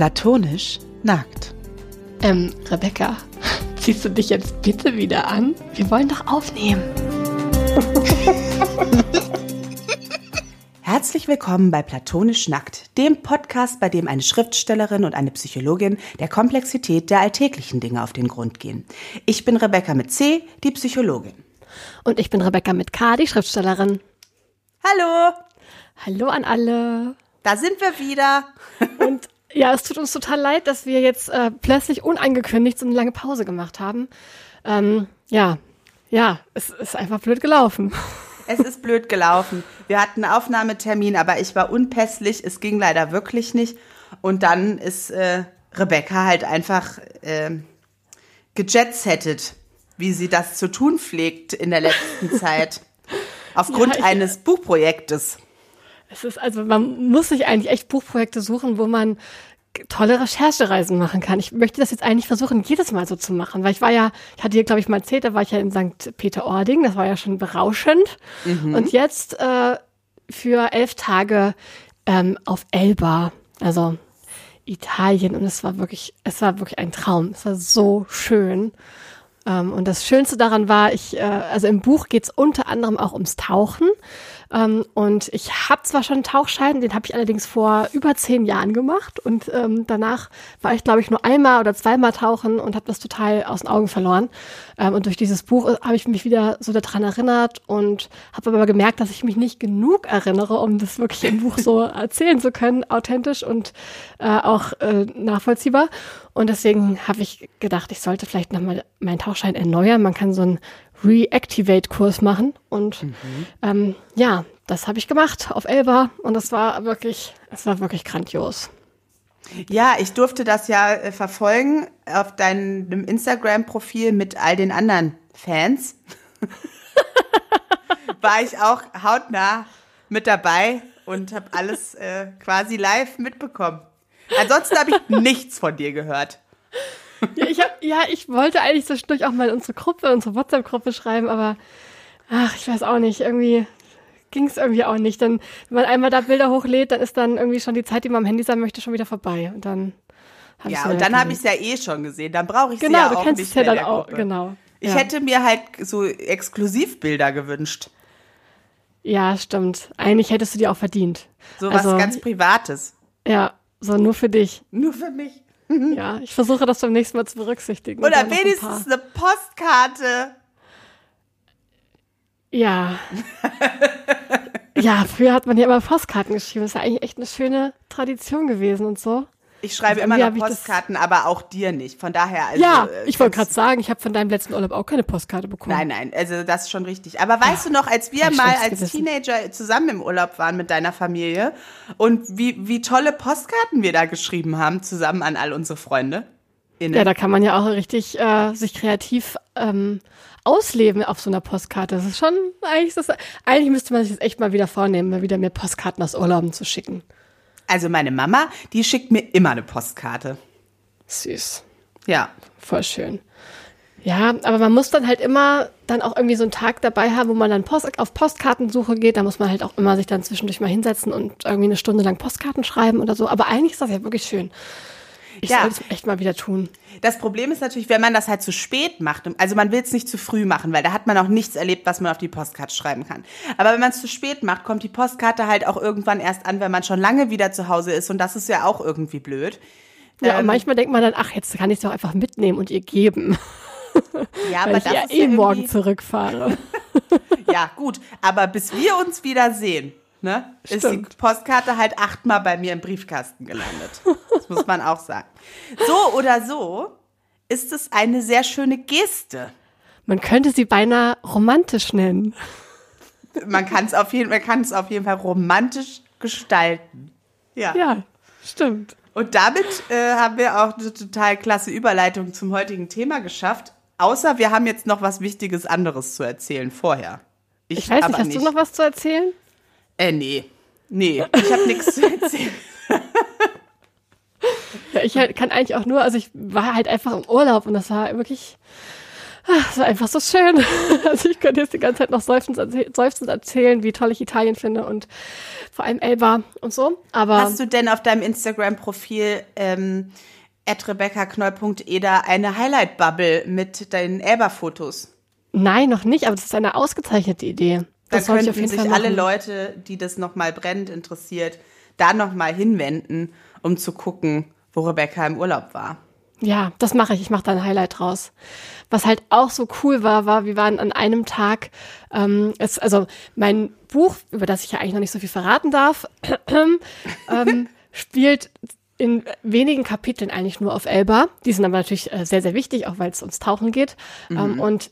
Platonisch nackt. Ähm, Rebecca, ziehst du dich jetzt bitte wieder an? Wir wollen doch aufnehmen. Herzlich willkommen bei Platonisch Nackt, dem Podcast, bei dem eine Schriftstellerin und eine Psychologin der Komplexität der alltäglichen Dinge auf den Grund gehen. Ich bin Rebecca mit C, die Psychologin. Und ich bin Rebecca mit K, die Schriftstellerin. Hallo! Hallo an alle. Da sind wir wieder. Und ja, es tut uns total leid, dass wir jetzt äh, plötzlich unangekündigt so eine lange Pause gemacht haben. Ähm, ja, ja, es ist einfach blöd gelaufen. Es ist blöd gelaufen. Wir hatten einen Aufnahmetermin, aber ich war unpässlich. Es ging leider wirklich nicht. Und dann ist äh, Rebecca halt einfach äh, gejetsettet, wie sie das zu tun pflegt in der letzten Zeit. Aufgrund Ja, ich- eines Buchprojektes. Es ist also, man muss sich eigentlich echt Buchprojekte suchen, wo man tolle Recherchereisen machen kann. Ich möchte das jetzt eigentlich versuchen, jedes Mal so zu machen, weil ich war ja, ich hatte dir, glaube ich, mal erzählt, da war ich ja in St. Peter-Ording, das war ja schon berauschend. Und jetzt äh, für elf Tage ähm, auf Elba, also Italien, und es war wirklich, es war wirklich ein Traum. Es war so schön. Ähm, und das Schönste daran war, ich, äh, also im Buch geht's unter anderem auch ums Tauchen. Ähm, und ich habe zwar schon einen Tauchschein, den habe ich allerdings vor über zehn Jahren gemacht. Und ähm, danach war ich, glaube ich, nur einmal oder zweimal tauchen und habe das total aus den Augen verloren. Ähm, und durch dieses Buch äh, habe ich mich wieder so daran erinnert und habe aber gemerkt, dass ich mich nicht genug erinnere, um das wirklich im Buch so erzählen zu können, authentisch und äh, auch äh, nachvollziehbar. Und deswegen habe ich gedacht, ich sollte vielleicht nochmal meinen Tauchschein erneuern. Man kann so einen Reactivate-Kurs machen. Und ähm, ja, das habe ich gemacht auf Elba. Und das war wirklich, es war wirklich grandios. Ja, ich durfte das ja äh, verfolgen auf deinem Instagram-Profil mit all den anderen Fans. War ich auch hautnah mit dabei und habe alles äh, quasi live mitbekommen. Ansonsten habe ich nichts von dir gehört. Ja, ich, hab, ja, ich wollte eigentlich zwischendurch auch mal in unsere Gruppe, unsere WhatsApp-Gruppe schreiben, aber ach, ich weiß auch nicht, irgendwie ging es irgendwie auch nicht. Dann, wenn man einmal da Bilder hochlädt, dann ist dann irgendwie schon die Zeit, die man am Handy sein möchte, schon wieder vorbei. Und dann hab Ja, und dann habe ich es ja eh schon gesehen. Dann brauche ich sie Genau, ja du auch kennst nicht es ja mehr in dann der auch, Gruppe. genau. Ich ja. hätte mir halt so Exklusivbilder gewünscht. Ja, stimmt. Eigentlich hättest du die auch verdient. So was Also- ganz Privates. Ja, so nur für dich. Nur für mich. Ja, ich versuche das beim nächsten Mal zu berücksichtigen. Oder ein wenigstens paar- eine Postkarte. Ja. ja, früher hat man ja immer Postkarten geschrieben. Das ist ja eigentlich echt eine schöne Tradition gewesen und so. Ich schreibe Also immer noch Postkarten, aber auch dir nicht. Von daher. Also, ja, äh, ich wollte gerade sagen, ich habe von deinem letzten Urlaub auch keine Postkarte bekommen. Nein, nein, also das ist schon richtig. Aber weißt du noch, als wir mal als Gewissen. Teenager zusammen im Urlaub waren mit deiner Familie und wie, wie tolle Postkarten wir da geschrieben haben, zusammen an all unsere Freunde? Innen. Ja, da kann man ja auch richtig äh, sich kreativ ähm, ausleben auf so einer Postkarte. Das ist schon, eigentlich, das, eigentlich müsste man sich das echt mal wieder vornehmen, mal wieder mehr Postkarten aus Urlauben zu schicken. Also meine Mama, die schickt mir immer eine Postkarte. Süß. Ja. Voll schön. Ja, aber man muss dann halt immer dann auch irgendwie so einen Tag dabei haben, wo man dann Post auf Postkartensuche geht. Da muss man halt auch immer sich dann zwischendurch mal hinsetzen und irgendwie eine Stunde lang Postkarten schreiben oder so. Aber eigentlich ist das ja wirklich schön. Ich Ja. soll es echt mal wieder tun. Das Problem ist natürlich, wenn man das halt zu spät macht, also man will es nicht zu früh machen, weil da hat man auch nichts erlebt, was man auf die Postkarte schreiben kann. Aber wenn man es zu spät macht, kommt die Postkarte halt auch irgendwann erst an, wenn man schon lange wieder zu Hause ist und das ist ja auch irgendwie blöd. Ja, und Ähm, manchmal denkt man dann, ach, jetzt kann ich es doch einfach mitnehmen und ihr geben, Ja, weil aber ich das ja eh ja morgen zurückfahre. Ja, gut. Aber bis wir uns wieder ne, ist die. Postkarte halt achtmal bei mir im Briefkasten gelandet. Das muss man auch sagen. So oder so ist es eine sehr schöne Geste. Man könnte sie beinahe romantisch nennen. Man kann es auf jeden, man kann es auf jeden Fall romantisch gestalten. Ja. Ja, stimmt. Und damit äh, haben wir auch eine total klasse Überleitung zum heutigen Thema geschafft. Außer wir haben jetzt noch was Wichtiges anderes zu erzählen vorher. Ich weiß aber nicht, hast du noch was zu erzählen? Äh, nee. Nee, ich habe nichts zu erzählen. Ja, ich halt, kann eigentlich auch nur, also ich war halt einfach im Urlaub und das war wirklich, es war einfach so schön. Also ich könnte jetzt die ganze Zeit noch seufzend, seufzend erzählen, wie toll ich Italien finde und vor allem Elba und so. Aber Hast du denn auf deinem Instagram-Profil ähm, eine Highlight-Bubble mit deinen Elba-Fotos? Nein, noch nicht, aber das ist eine ausgezeichnete Idee. Das da könnten sich alle Leute, die das nochmal brennend interessiert, da nochmal hinwenden, um zu gucken, wo Rebecca im Urlaub war. Ja, das mache ich. Ich mache da ein Highlight draus. Was halt auch so cool war, war, wir waren an einem Tag, ähm, es, also mein Buch, über das ich ja eigentlich noch nicht so viel verraten darf, ähm, spielt in wenigen Kapiteln eigentlich nur auf Elba. Die sind aber natürlich äh, sehr, sehr wichtig, auch weil es ums Tauchen geht. Mhm. Ähm, und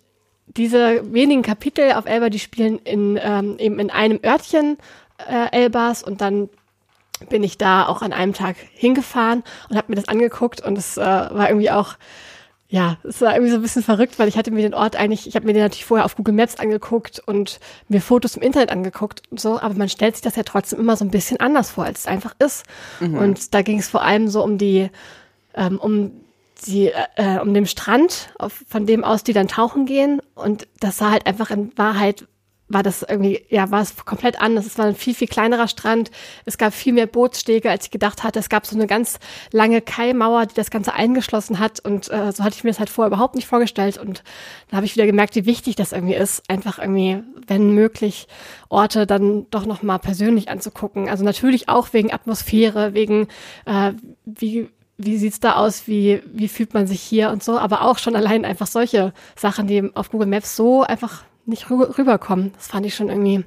diese wenigen Kapitel auf Elba, die spielen in, ähm, eben in einem Örtchen äh, Elbas und dann bin ich da auch an einem Tag hingefahren und habe mir das angeguckt und es äh, war irgendwie auch ja, es war irgendwie so ein bisschen verrückt, weil ich hatte mir den Ort eigentlich, ich habe mir den natürlich vorher auf Google Maps angeguckt und mir Fotos im Internet angeguckt und so, aber man stellt sich das ja trotzdem immer so ein bisschen anders vor, als es einfach ist. Mhm. Und da ging es vor allem so um die, ähm, um die, äh, um den Strand, auf, von dem aus die dann tauchen gehen. Und das sah halt einfach in Wahrheit war das irgendwie, ja, war es komplett anders. Es war ein viel, viel kleinerer Strand. Es gab viel mehr Bootsstege, als ich gedacht hatte. Es gab so eine ganz lange Kaimauer, die das Ganze eingeschlossen hat. Und äh, so hatte ich mir das halt vorher überhaupt nicht vorgestellt. Und da habe ich wieder gemerkt, wie wichtig das irgendwie ist, einfach irgendwie, wenn möglich, Orte dann doch nochmal persönlich anzugucken. Also natürlich auch wegen Atmosphäre, wegen äh, wie wie sieht's da aus, wie, wie fühlt man sich hier und so, aber auch schon allein einfach solche Sachen, die auf Google Maps so einfach nicht rüberkommen. Das fand ich schon irgendwie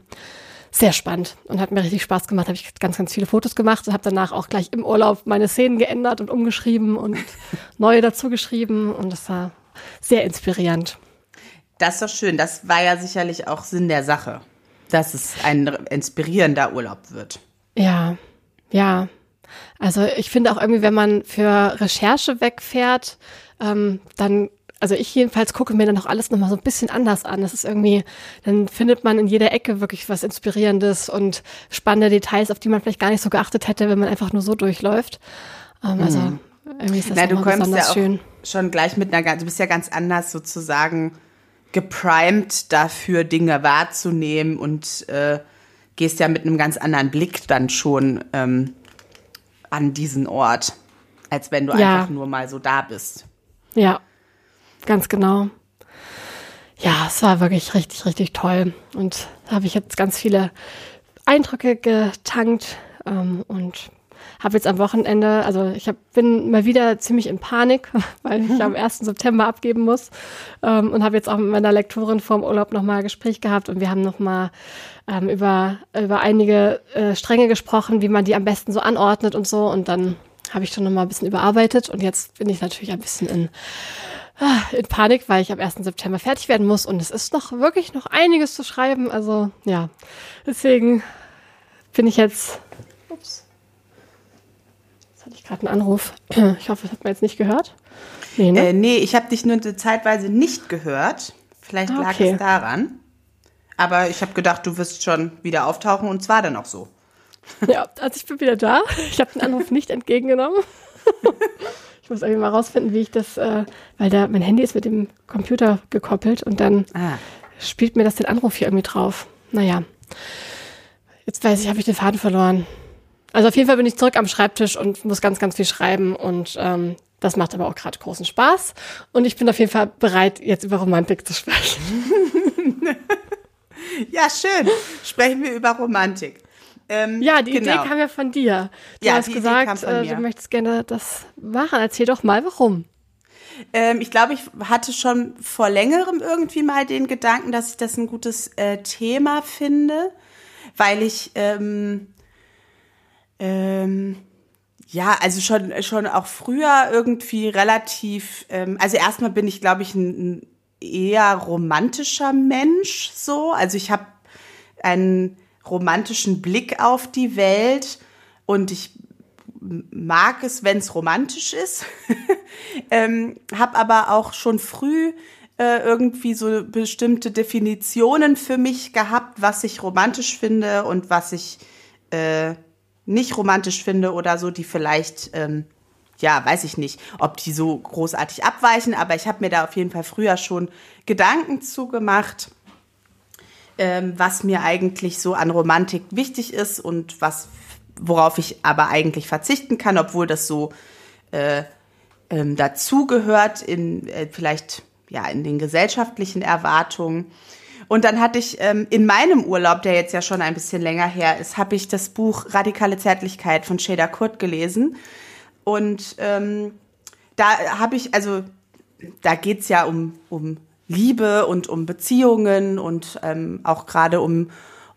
sehr spannend und hat mir richtig Spaß gemacht. Habe ich ganz, ganz viele Fotos gemacht und habe danach auch gleich im Urlaub meine Szenen geändert und umgeschrieben und neue dazu geschrieben und das war sehr inspirierend. Das ist doch schön. Das war ja sicherlich auch Sinn der Sache, dass es ein inspirierender Urlaub wird. Ja, ja. Also ich finde auch irgendwie, wenn man für Recherche wegfährt, ähm, dann also ich jedenfalls gucke mir dann auch alles nochmal so ein bisschen anders an. Das ist irgendwie, dann findet man in jeder Ecke wirklich was Inspirierendes und spannende Details, auf die man vielleicht gar nicht so geachtet hätte, wenn man einfach nur so durchläuft. Ähm, also mhm. irgendwie ist das Na, du kommst ja auch schön. schon gleich mit einer, du bist ja ganz anders sozusagen geprimed dafür, Dinge wahrzunehmen und äh, gehst ja mit einem ganz anderen Blick dann schon ähm, an diesen Ort, als wenn du ja. einfach nur mal so da bist. Ja, ganz genau. Ja, es war wirklich richtig, richtig toll. Und da habe ich jetzt ganz viele Eindrücke getankt ähm, und habe jetzt am Wochenende, also ich hab, bin mal wieder ziemlich in Panik, weil ich am 1. September abgeben muss ähm, und habe jetzt auch mit meiner Lektorin vorm Urlaub nochmal Gespräch gehabt und wir haben nochmal ähm, über, über einige äh, Stränge gesprochen, wie man die am besten so anordnet und so und dann habe ich schon nochmal ein bisschen überarbeitet und jetzt bin ich natürlich ein bisschen in Ah, in Panik, weil ich am 1. September fertig werden muss und es ist noch wirklich noch einiges zu schreiben. Also ja, deswegen bin ich jetzt. Ups. Ich gerade einen Anruf. Ich hoffe, das hat man jetzt nicht gehört. Nee, ne? äh, nee ich habe dich nur zeitweise nicht gehört. Vielleicht lag okay. es daran. Aber ich habe gedacht, du wirst schon wieder auftauchen und zwar dann auch so. Ja, also ich bin wieder da. Ich habe den Anruf nicht entgegengenommen. muss irgendwie mal rausfinden, wie ich das, äh, weil da mein Handy ist mit dem Computer gekoppelt und dann ah. spielt mir das den Anruf hier irgendwie drauf. Naja. Jetzt weiß ich, habe ich den Faden verloren. Also auf jeden Fall bin ich zurück am Schreibtisch und muss ganz, ganz viel schreiben und ähm, das macht aber auch gerade großen Spaß. Und ich bin auf jeden Fall bereit, jetzt über Romantik zu sprechen. ja, schön. Sprechen wir über Romantik. Ähm, ja, die genau. Idee kam ja von dir. Du ja, hast gesagt, äh, du möchtest gerne das machen. Erzähl doch mal, warum. Ähm, ich glaube, ich hatte schon vor längerem irgendwie mal den Gedanken, dass ich das ein gutes äh, Thema finde, weil ich ähm, ähm, ja, also schon schon auch früher irgendwie relativ, ähm, also erstmal bin ich, glaube ich, ein, ein eher romantischer Mensch so. Also ich habe einen romantischen Blick auf die Welt und ich mag es, wenn es romantisch ist, ähm, habe aber auch schon früh äh, irgendwie so bestimmte Definitionen für mich gehabt, was ich romantisch finde und was ich äh, nicht romantisch finde oder so, die vielleicht ähm, ja, weiß ich nicht, ob die so großartig abweichen, aber ich habe mir da auf jeden Fall früher schon Gedanken zugemacht, ähm, was mir eigentlich so an Romantik wichtig ist und was, worauf ich aber eigentlich verzichten kann, obwohl das so äh, ähm, dazugehört in äh, vielleicht ja in den gesellschaftlichen Erwartungen. Und dann hatte ich ähm, in meinem Urlaub, der jetzt ja schon ein bisschen länger her ist, habe ich das Buch Radikale Zärtlichkeit von Shada Kurt gelesen. Und ähm, da habe ich, also da geht's ja um, um Liebe und um Beziehungen und ähm, auch gerade um,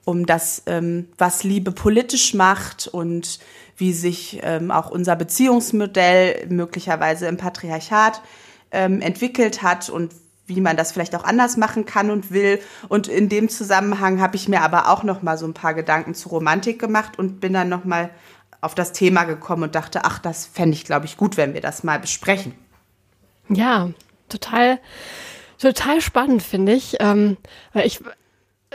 um das, ähm, was Liebe politisch macht und wie sich ähm, auch unser Beziehungsmodell möglicherweise im Patriarchat ähm, entwickelt hat und wie man das vielleicht auch anders machen kann und will. Und in dem Zusammenhang habe ich mir aber auch noch mal so ein paar Gedanken zu Romantik gemacht und bin dann noch mal auf das Thema gekommen und dachte, ach, das fände ich, glaube ich, gut, wenn wir das mal besprechen. Ja, total, total spannend, finde ich. Ähm, weil ich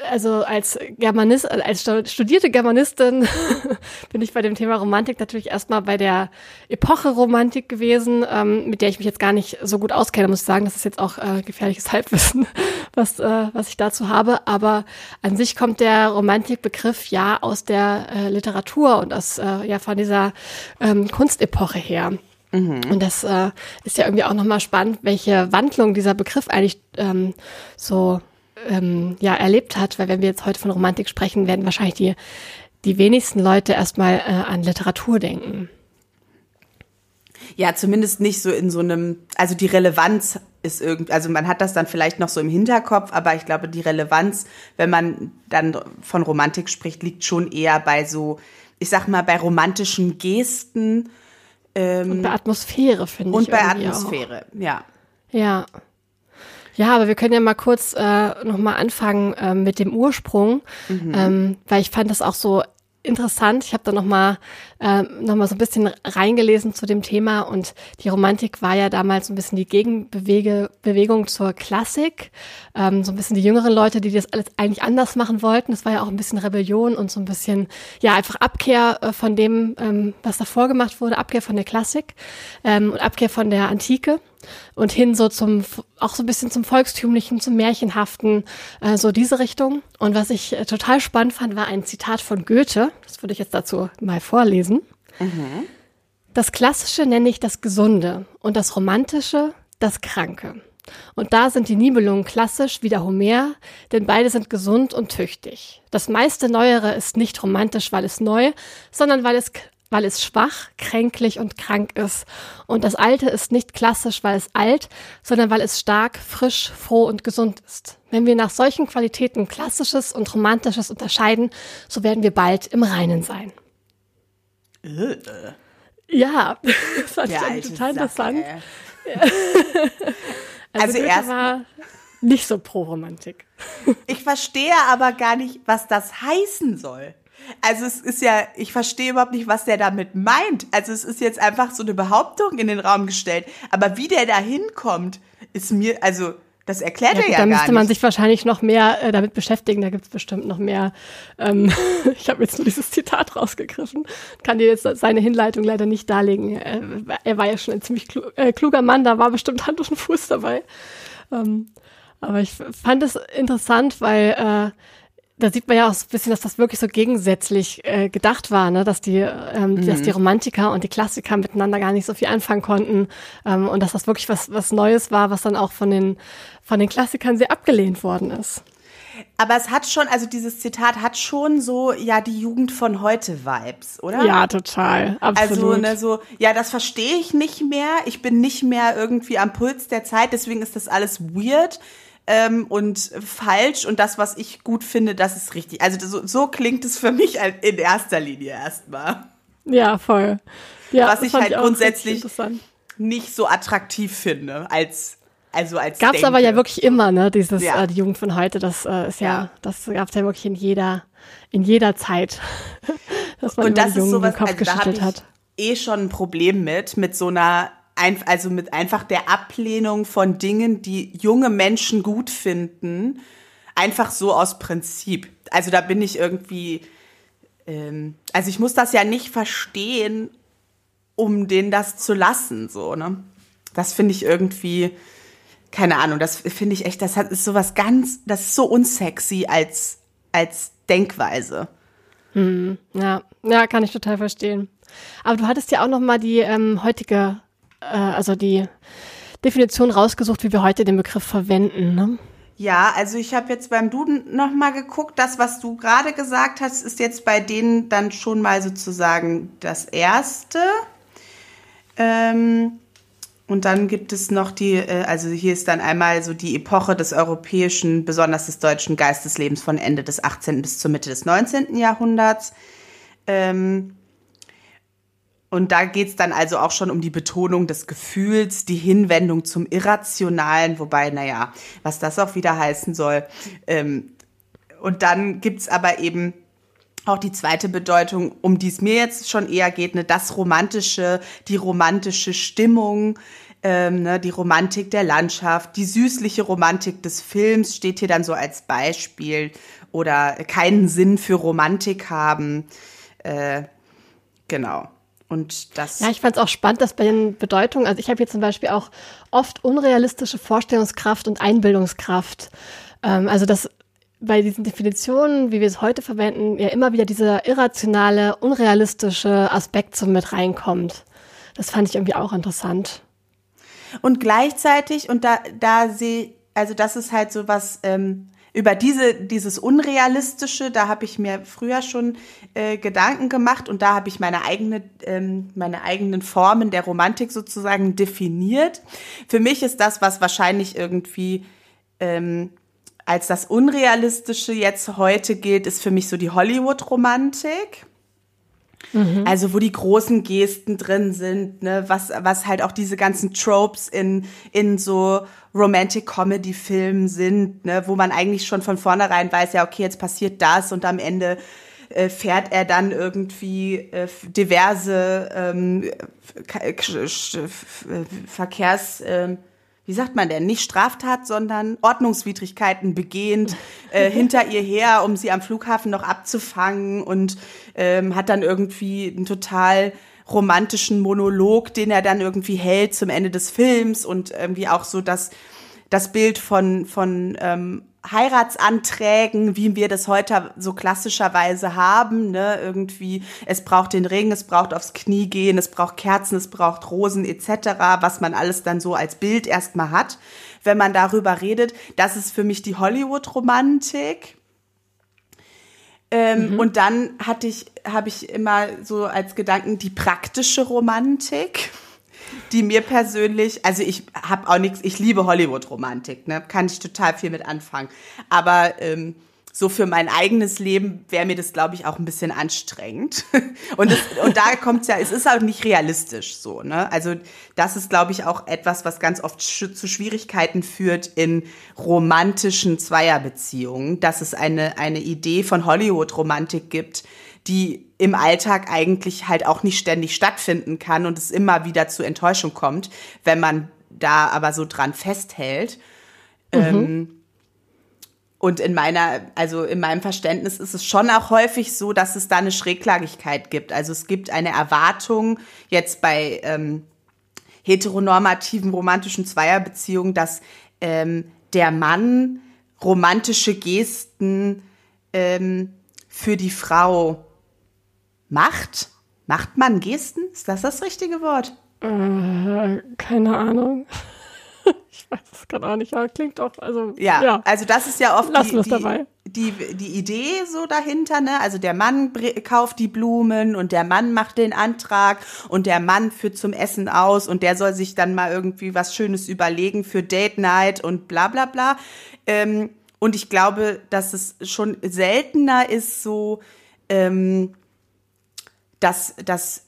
also als Germanist, als studierte Germanistin bin ich bei dem Thema Romantik natürlich erstmal bei der Epoche Romantik gewesen, ähm, mit der ich mich jetzt gar nicht so gut auskenne, muss ich sagen. Das ist jetzt auch äh, gefährliches Halbwissen, was, äh, was ich dazu habe. Aber an sich kommt der Romantikbegriff ja aus der äh, Literatur und aus äh, ja von dieser ähm, Kunstepoche her. Mhm. Und das äh, ist ja irgendwie auch nochmal spannend, welche Wandlung dieser Begriff eigentlich ähm, so ähm, ja erlebt hat, weil wenn wir jetzt heute von Romantik sprechen, werden wahrscheinlich die, die wenigsten Leute erstmal äh, an Literatur denken. Ja, zumindest nicht so in so einem, also die Relevanz ist irgendwie, also man hat das dann vielleicht noch so im Hinterkopf, aber ich glaube, die Relevanz, wenn man dann von Romantik spricht, liegt schon eher bei so, ich sag mal, bei romantischen Gesten. Ähm, und bei Atmosphäre, finde ich. Und bei Atmosphäre, auch. ja. Ja. Ja, aber wir können ja mal kurz äh, nochmal anfangen äh, mit dem Ursprung, mhm. ähm, weil ich fand das auch so interessant. Ich habe da nochmal äh, noch mal so ein bisschen reingelesen zu dem Thema und die Romantik war ja damals so ein bisschen die Gegenbewegung zur Klassik. Ähm, so ein bisschen die jüngeren Leute, die das alles eigentlich anders machen wollten. Das war ja auch ein bisschen Rebellion und so ein bisschen, ja, einfach Abkehr äh, von dem, ähm, was davor gemacht wurde, Abkehr von der Klassik ähm, und Abkehr von der Antike und hin so zum, auch so ein bisschen zum Volkstümlichen, zum Märchenhaften, äh, so diese Richtung. Und was ich äh, total spannend fand, war ein Zitat von Goethe. Das würde ich jetzt dazu mal vorlesen. Mhm. Das Klassische nenne ich das Gesunde und das Romantische das Kranke. Und da sind die Nibelungen klassisch wie der Homer, denn beide sind gesund und tüchtig. Das meiste Neuere ist nicht romantisch, weil es neu, sondern weil es weil es schwach, kränklich und krank ist. Und das Alte ist nicht klassisch, weil es alt, sondern weil es stark, frisch, froh und gesund ist. Wenn wir nach solchen Qualitäten Klassisches und Romantisches unterscheiden, so werden wir bald im Reinen sein. Äh. Ja, das fand Der ich total interessant. also, also erst war nicht so pro Romantik. Ich verstehe aber gar nicht, was das heißen soll. Also es ist ja, ich verstehe überhaupt nicht, was der damit meint. Also es ist jetzt einfach so eine Behauptung in den Raum gestellt. Aber wie der da hinkommt, ist mir, also das erklärt ja, er ja gar nicht. Da müsste man sich wahrscheinlich noch mehr äh, damit beschäftigen. Da gibt es bestimmt noch mehr. Ähm, ich habe jetzt nur dieses Zitat rausgegriffen. Kann dir jetzt seine Hinleitung leider nicht darlegen. Äh, er war ja schon ein ziemlich klu äh, kluger Mann. Da war bestimmt Hand und Fuß dabei. Ähm, aber ich fand es interessant, weil äh, da sieht man ja auch so ein bisschen, dass das wirklich so gegensätzlich äh, gedacht war, ne? dass die, ähm, mhm. dass die Romantiker und die Klassiker miteinander gar nicht so viel anfangen konnten ähm, und dass das wirklich was was Neues war, was dann auch von den von den Klassikern sehr abgelehnt worden ist. Aber es hat schon, also dieses Zitat hat schon so, ja, die Jugend von heute Vibes, oder? Ja, total. Absolut. Also, ne, so, ja, das verstehe ich nicht mehr. Ich bin nicht mehr irgendwie am Puls der Zeit, deswegen ist das alles weird ähm, und falsch und das, was ich gut finde, das ist richtig. Also so, so klingt es für mich in erster Linie erstmal. Ja, voll. Ja, was ich halt ich grundsätzlich nicht so attraktiv finde als also als gab's aber ja wirklich immer ne dieses ja. äh, die Jugend von heute das äh, ist ja, ja. das gab's ja wirklich in jeder in jeder Zeit dass man und das ist sowas den Kopf also da ich hat eh schon ein Problem mit mit so einer ein, also mit einfach der Ablehnung von Dingen, die junge Menschen gut finden, einfach so aus Prinzip. Also da bin ich irgendwie, ähm, also ich muss das ja nicht verstehen, um denen das zu lassen, so, ne? Das finde ich irgendwie, keine Ahnung, das finde ich echt, das hat, ist sowas ganz, das ist so unsexy als, als Denkweise. Hm, ja, ja, kann ich total verstehen. Aber du hattest ja auch noch mal die ähm, heutige, äh, also die Definition rausgesucht, wie wir heute den Begriff verwenden. Ne? Ja, also ich habe jetzt beim Duden noch mal geguckt. Das, was du gerade gesagt hast, ist jetzt bei denen dann schon mal sozusagen das erste. Ähm, und dann gibt es noch die, äh, also hier ist dann einmal so die Epoche des europäischen, besonders des deutschen Geisteslebens von Ende des 18. bis zur Mitte des 19. Jahrhunderts. Ähm, und da geht's dann also auch schon um die Betonung des Gefühls, die Hinwendung zum Irrationalen, wobei, naja, was das auch wieder heißen soll. Ähm, und dann gibt's aber eben auch die zweite Bedeutung, um die es mir jetzt schon eher geht, ne, das Romantische, die romantische Stimmung, ähm, ne, die Romantik der Landschaft, die süßliche Romantik des Films steht hier dann so als Beispiel oder keinen Sinn für Romantik haben. Äh, genau. Und das. Ja, ich fand es auch spannend, dass bei den Bedeutungen, also ich habe hier zum Beispiel auch oft unrealistische Vorstellungskraft und Einbildungskraft. Ähm, also dass bei diesen Definitionen, wie wir es heute verwenden, ja immer wieder dieser irrationale, unrealistische Aspekt so mit reinkommt. Das fand ich irgendwie auch interessant. Und gleichzeitig, und da, da sehe, also das ist halt so was, ähm, über diese, dieses Unrealistische, da habe ich mir früher schon äh, Gedanken gemacht und da habe ich meine eigene, ähm, meine eigenen Formen der Romantik sozusagen definiert. Für mich ist das, was wahrscheinlich irgendwie ähm, als das Unrealistische jetzt heute gilt, ist für mich so die Hollywood-Romantik. Mhm. Also wo die großen Gesten drin sind, ne, was, was halt auch diese ganzen Tropes in, in so Romantic Comedy Filmen sind, ne, wo man eigentlich schon von vornherein weiß, ja, okay, jetzt passiert das und am Ende äh, fährt er dann irgendwie äh, diverse ähm, Verkehrs, äh, wie sagt man denn, nicht Straftat, sondern Ordnungswidrigkeiten begehend äh, hinter ihr her, um sie am Flughafen noch abzufangen und ähm, hat dann irgendwie einen total romantischen Monolog, den er dann irgendwie hält zum Ende des Films und irgendwie auch so das, das Bild von, von ähm, Heiratsanträgen, wie wir das heute so klassischerweise haben, ne, irgendwie, es braucht den Ring, es braucht aufs Knie gehen, es braucht Kerzen, es braucht Rosen etc., was man alles dann so als Bild erstmal hat, wenn man darüber redet. Das ist für mich die Hollywood-Romantik. Ähm, mhm. Und dann hatte ich, habe ich immer so als Gedanken die praktische Romantik die mir persönlich, also ich habe auch nichts, ich liebe Hollywood-Romantik, ne, kann ich total viel mit anfangen. Aber ähm, so für mein eigenes Leben wäre mir das, glaube ich, auch ein bisschen anstrengend. Und, das, und da kommt ja, es ist auch nicht realistisch so. Ne? Also das ist, glaube ich, auch etwas, was ganz oft zu Schwierigkeiten führt in romantischen Zweierbeziehungen, dass es eine, eine Idee von Hollywood-Romantik gibt, die im Alltag eigentlich halt auch nicht ständig stattfinden kann und es immer wieder zu Enttäuschung kommt, wenn man da aber so dran festhält. Mhm. Ähm, und in meiner, also in meinem Verständnis ist es schon auch häufig so, dass es da eine Schräglagigkeit gibt. Also es gibt eine Erwartung jetzt bei ähm, heteronormativen romantischen Zweierbeziehungen, dass ähm, der Mann romantische Gesten ähm, für die Frau Macht? Macht man Gesten? Ist das das richtige Wort? Äh, keine Ahnung. ich weiß es gerade auch nicht, aber klingt doch, also. Ja, ja. also das ist ja oft die, dabei. Die, die Idee so dahinter, ne? Also der Mann kauft die Blumen und der Mann macht den Antrag und der Mann führt zum Essen aus und der soll sich dann mal irgendwie was Schönes überlegen für Date Night und bla bla bla. Ähm, und ich glaube, dass es schon seltener ist, so ähm, dass, dass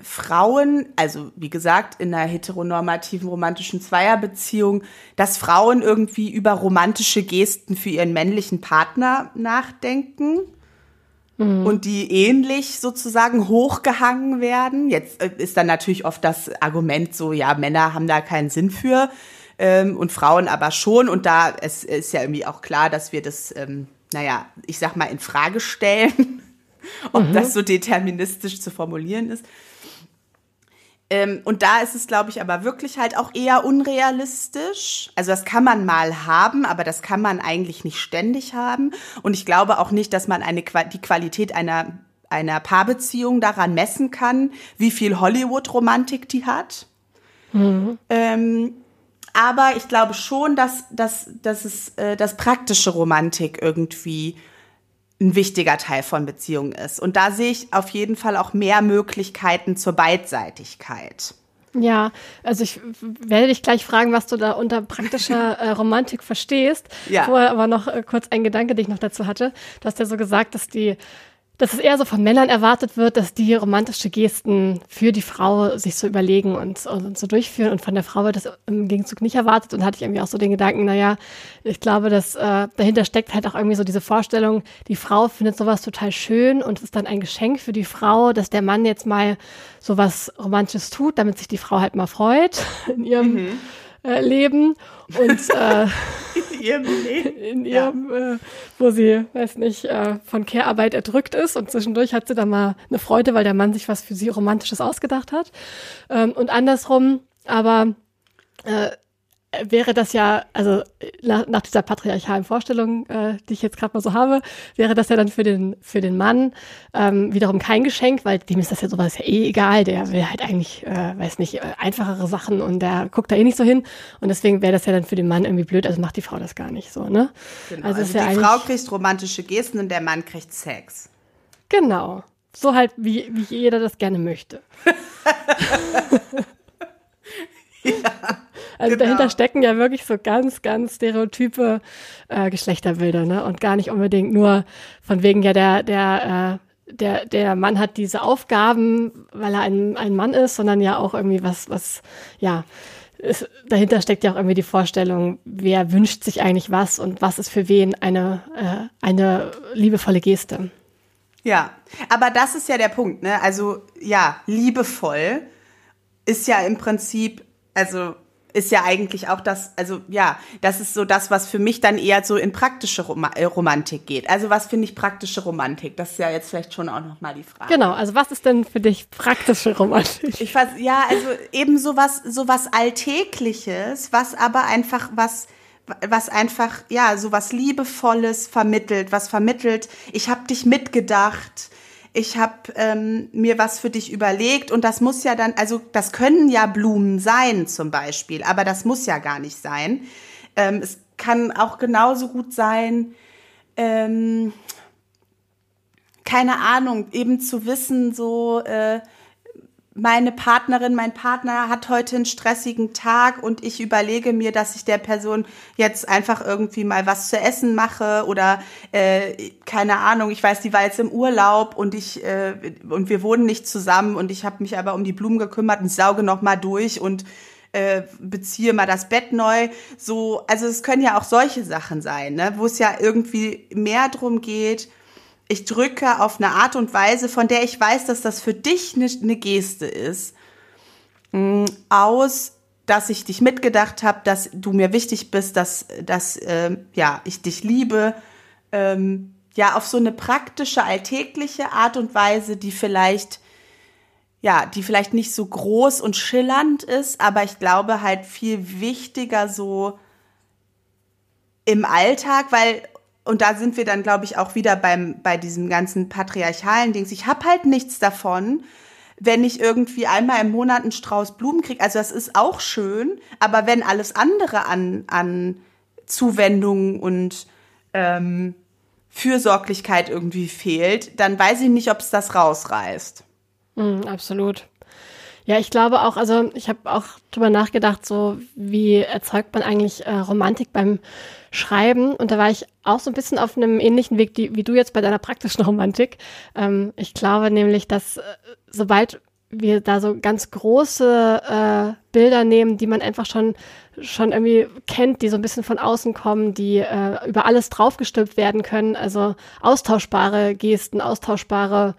Frauen, also wie gesagt, in einer heteronormativen romantischen Zweierbeziehung, dass Frauen irgendwie über romantische Gesten für ihren männlichen Partner nachdenken mhm. und die ähnlich sozusagen hochgehangen werden. Jetzt äh, ist dann natürlich oft das Argument so, ja, Männer haben da keinen Sinn für ähm, und Frauen aber schon. Und da es ist ja irgendwie auch klar, dass wir das, ähm, naja, ich sag mal, in Frage stellen. ob mhm. das so deterministisch zu formulieren ist. Ähm, und da ist es, glaube ich, aber wirklich halt auch eher unrealistisch. Also das kann man mal haben, aber das kann man eigentlich nicht ständig haben. Und ich glaube auch nicht, dass man eine, die Qualität einer, einer Paarbeziehung daran messen kann, wie viel Hollywood-Romantik die hat. Mhm. Ähm, aber ich glaube schon, dass, dass, dass es äh, das praktische Romantik irgendwie ein wichtiger Teil von Beziehungen ist. Und da sehe ich auf jeden Fall auch mehr Möglichkeiten zur Beidseitigkeit. Ja, also ich werde dich gleich fragen, was du da unter praktischer äh, Romantik verstehst. Ja. Vorher aber noch äh, kurz ein Gedanke, den ich noch dazu hatte. Du hast ja so gesagt, dass die dass es eher so von Männern erwartet wird, dass die romantische Gesten für die Frau sich so überlegen und, und so durchführen und von der Frau wird das im Gegenzug nicht erwartet und hatte ich irgendwie auch so den Gedanken, naja, ich glaube, dass äh, dahinter steckt halt auch irgendwie so diese Vorstellung, die Frau findet sowas total schön und es ist dann ein Geschenk für die Frau, dass der Mann jetzt mal sowas Romantisches tut, damit sich die Frau halt mal freut in ihrem mhm. Äh, Leben und äh, in ihrem Leben, in ihrem, ja. äh, wo sie, weiß nicht, äh, von Care-Arbeit erdrückt ist und zwischendurch hat sie dann mal eine Freude, weil der Mann sich was für sie Romantisches ausgedacht hat. Ähm, und andersrum, aber äh, wäre das ja, also nach, nach dieser patriarchalen Vorstellung, äh, die ich jetzt gerade mal so habe, wäre das ja dann für den für den Mann ähm, wiederum kein Geschenk, weil dem ist das ja sowas ja eh egal. Der will halt eigentlich, äh, weiß nicht, äh, einfachere Sachen und der guckt da eh nicht so hin. Und deswegen wäre das ja dann für den Mann irgendwie blöd. Also macht die Frau das gar nicht so, ne? Genau. Also, also die Frau kriegt romantische Gesten und der Mann kriegt Sex. Genau. So halt, wie, wie jeder das gerne möchte. ja. Also genau. dahinter stecken ja wirklich so ganz, ganz stereotype äh, Geschlechterbilder, ne? Und gar nicht unbedingt nur von wegen ja der, der, äh, der, der Mann hat diese Aufgaben, weil er ein, ein Mann ist, sondern ja auch irgendwie was, was, ja, ist, dahinter steckt ja auch irgendwie die Vorstellung, wer wünscht sich eigentlich was und was ist für wen eine, äh, eine liebevolle Geste. Ja, aber das ist ja der Punkt, ne? Also ja, liebevoll ist ja im Prinzip, also ist ja eigentlich auch das, also ja, das ist so das, was für mich dann eher so in praktische Rom äh, Romantik geht. Also was finde ich praktische Romantik? Das ist ja jetzt vielleicht schon auch nochmal die Frage. Genau, also was ist denn für dich praktische Romantik? Ich weiß, ja, also eben sowas, sowas Alltägliches, was aber einfach was, was einfach, ja, sowas Liebevolles vermittelt, was vermittelt, ich habe dich mitgedacht, ich habe ähm, mir was für dich überlegt und das muss ja dann, also das können ja Blumen sein zum Beispiel, aber das muss ja gar nicht sein. Ähm, es kann auch genauso gut sein, ähm, keine Ahnung, eben zu wissen, so, äh, meine Partnerin, mein Partner hat heute einen stressigen Tag und ich überlege mir, dass ich der Person jetzt einfach irgendwie mal was zu essen mache oder äh, keine Ahnung, ich weiß, die war jetzt im Urlaub und ich äh, und wir wohnen nicht zusammen und ich habe mich aber um die Blumen gekümmert und sauge noch mal durch und äh, beziehe mal das Bett neu. So, also es können ja auch solche Sachen sein, ne, wo es ja irgendwie mehr drum geht ich drücke auf eine Art und Weise, von der ich weiß, dass das für dich eine, eine Geste ist, mm, aus, dass ich dich mitgedacht habe, dass du mir wichtig bist, dass, dass äh, ja, ich dich liebe. Ähm, ja, auf so eine praktische, alltägliche Art und Weise, die vielleicht, ja, die vielleicht nicht so groß und schillernd ist, aber ich glaube halt viel wichtiger so im Alltag, weil und da sind wir dann, glaube ich, auch wieder beim, bei diesem ganzen patriarchalen Dings. Ich habe halt nichts davon, wenn ich irgendwie einmal im Monat einen Strauß Blumen kriege. Also das ist auch schön, aber wenn alles andere an, an Zuwendung und ähm, Fürsorglichkeit irgendwie fehlt, dann weiß ich nicht, ob es das rausreißt. Mm, absolut. Ja, ich glaube auch, also ich habe auch drüber nachgedacht, so wie erzeugt man eigentlich äh, Romantik beim Schreiben. Und da war ich auch so ein bisschen auf einem ähnlichen Weg die, wie du jetzt bei deiner praktischen Romantik. Ähm, ich glaube nämlich, dass äh, sobald wir da so ganz große äh, Bilder nehmen, die man einfach schon schon irgendwie kennt, die so ein bisschen von außen kommen, die äh, über alles draufgestülpt werden können, also austauschbare Gesten, austauschbare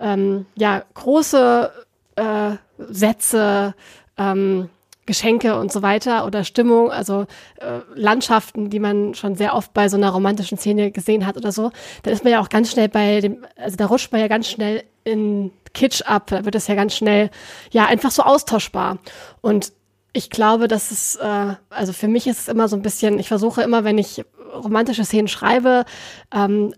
ähm, ja große äh, Sätze, ähm, Geschenke und so weiter oder Stimmung, also äh, Landschaften, die man schon sehr oft bei so einer romantischen Szene gesehen hat oder so, dann ist man ja auch ganz schnell bei dem, also da rutscht man ja ganz schnell in Kitsch ab, da wird es ja ganz schnell, ja, einfach so austauschbar. Und ich glaube, dass es, äh, also für mich ist es immer so ein bisschen, ich versuche immer, wenn ich romantische Szenen schreibe, ähm,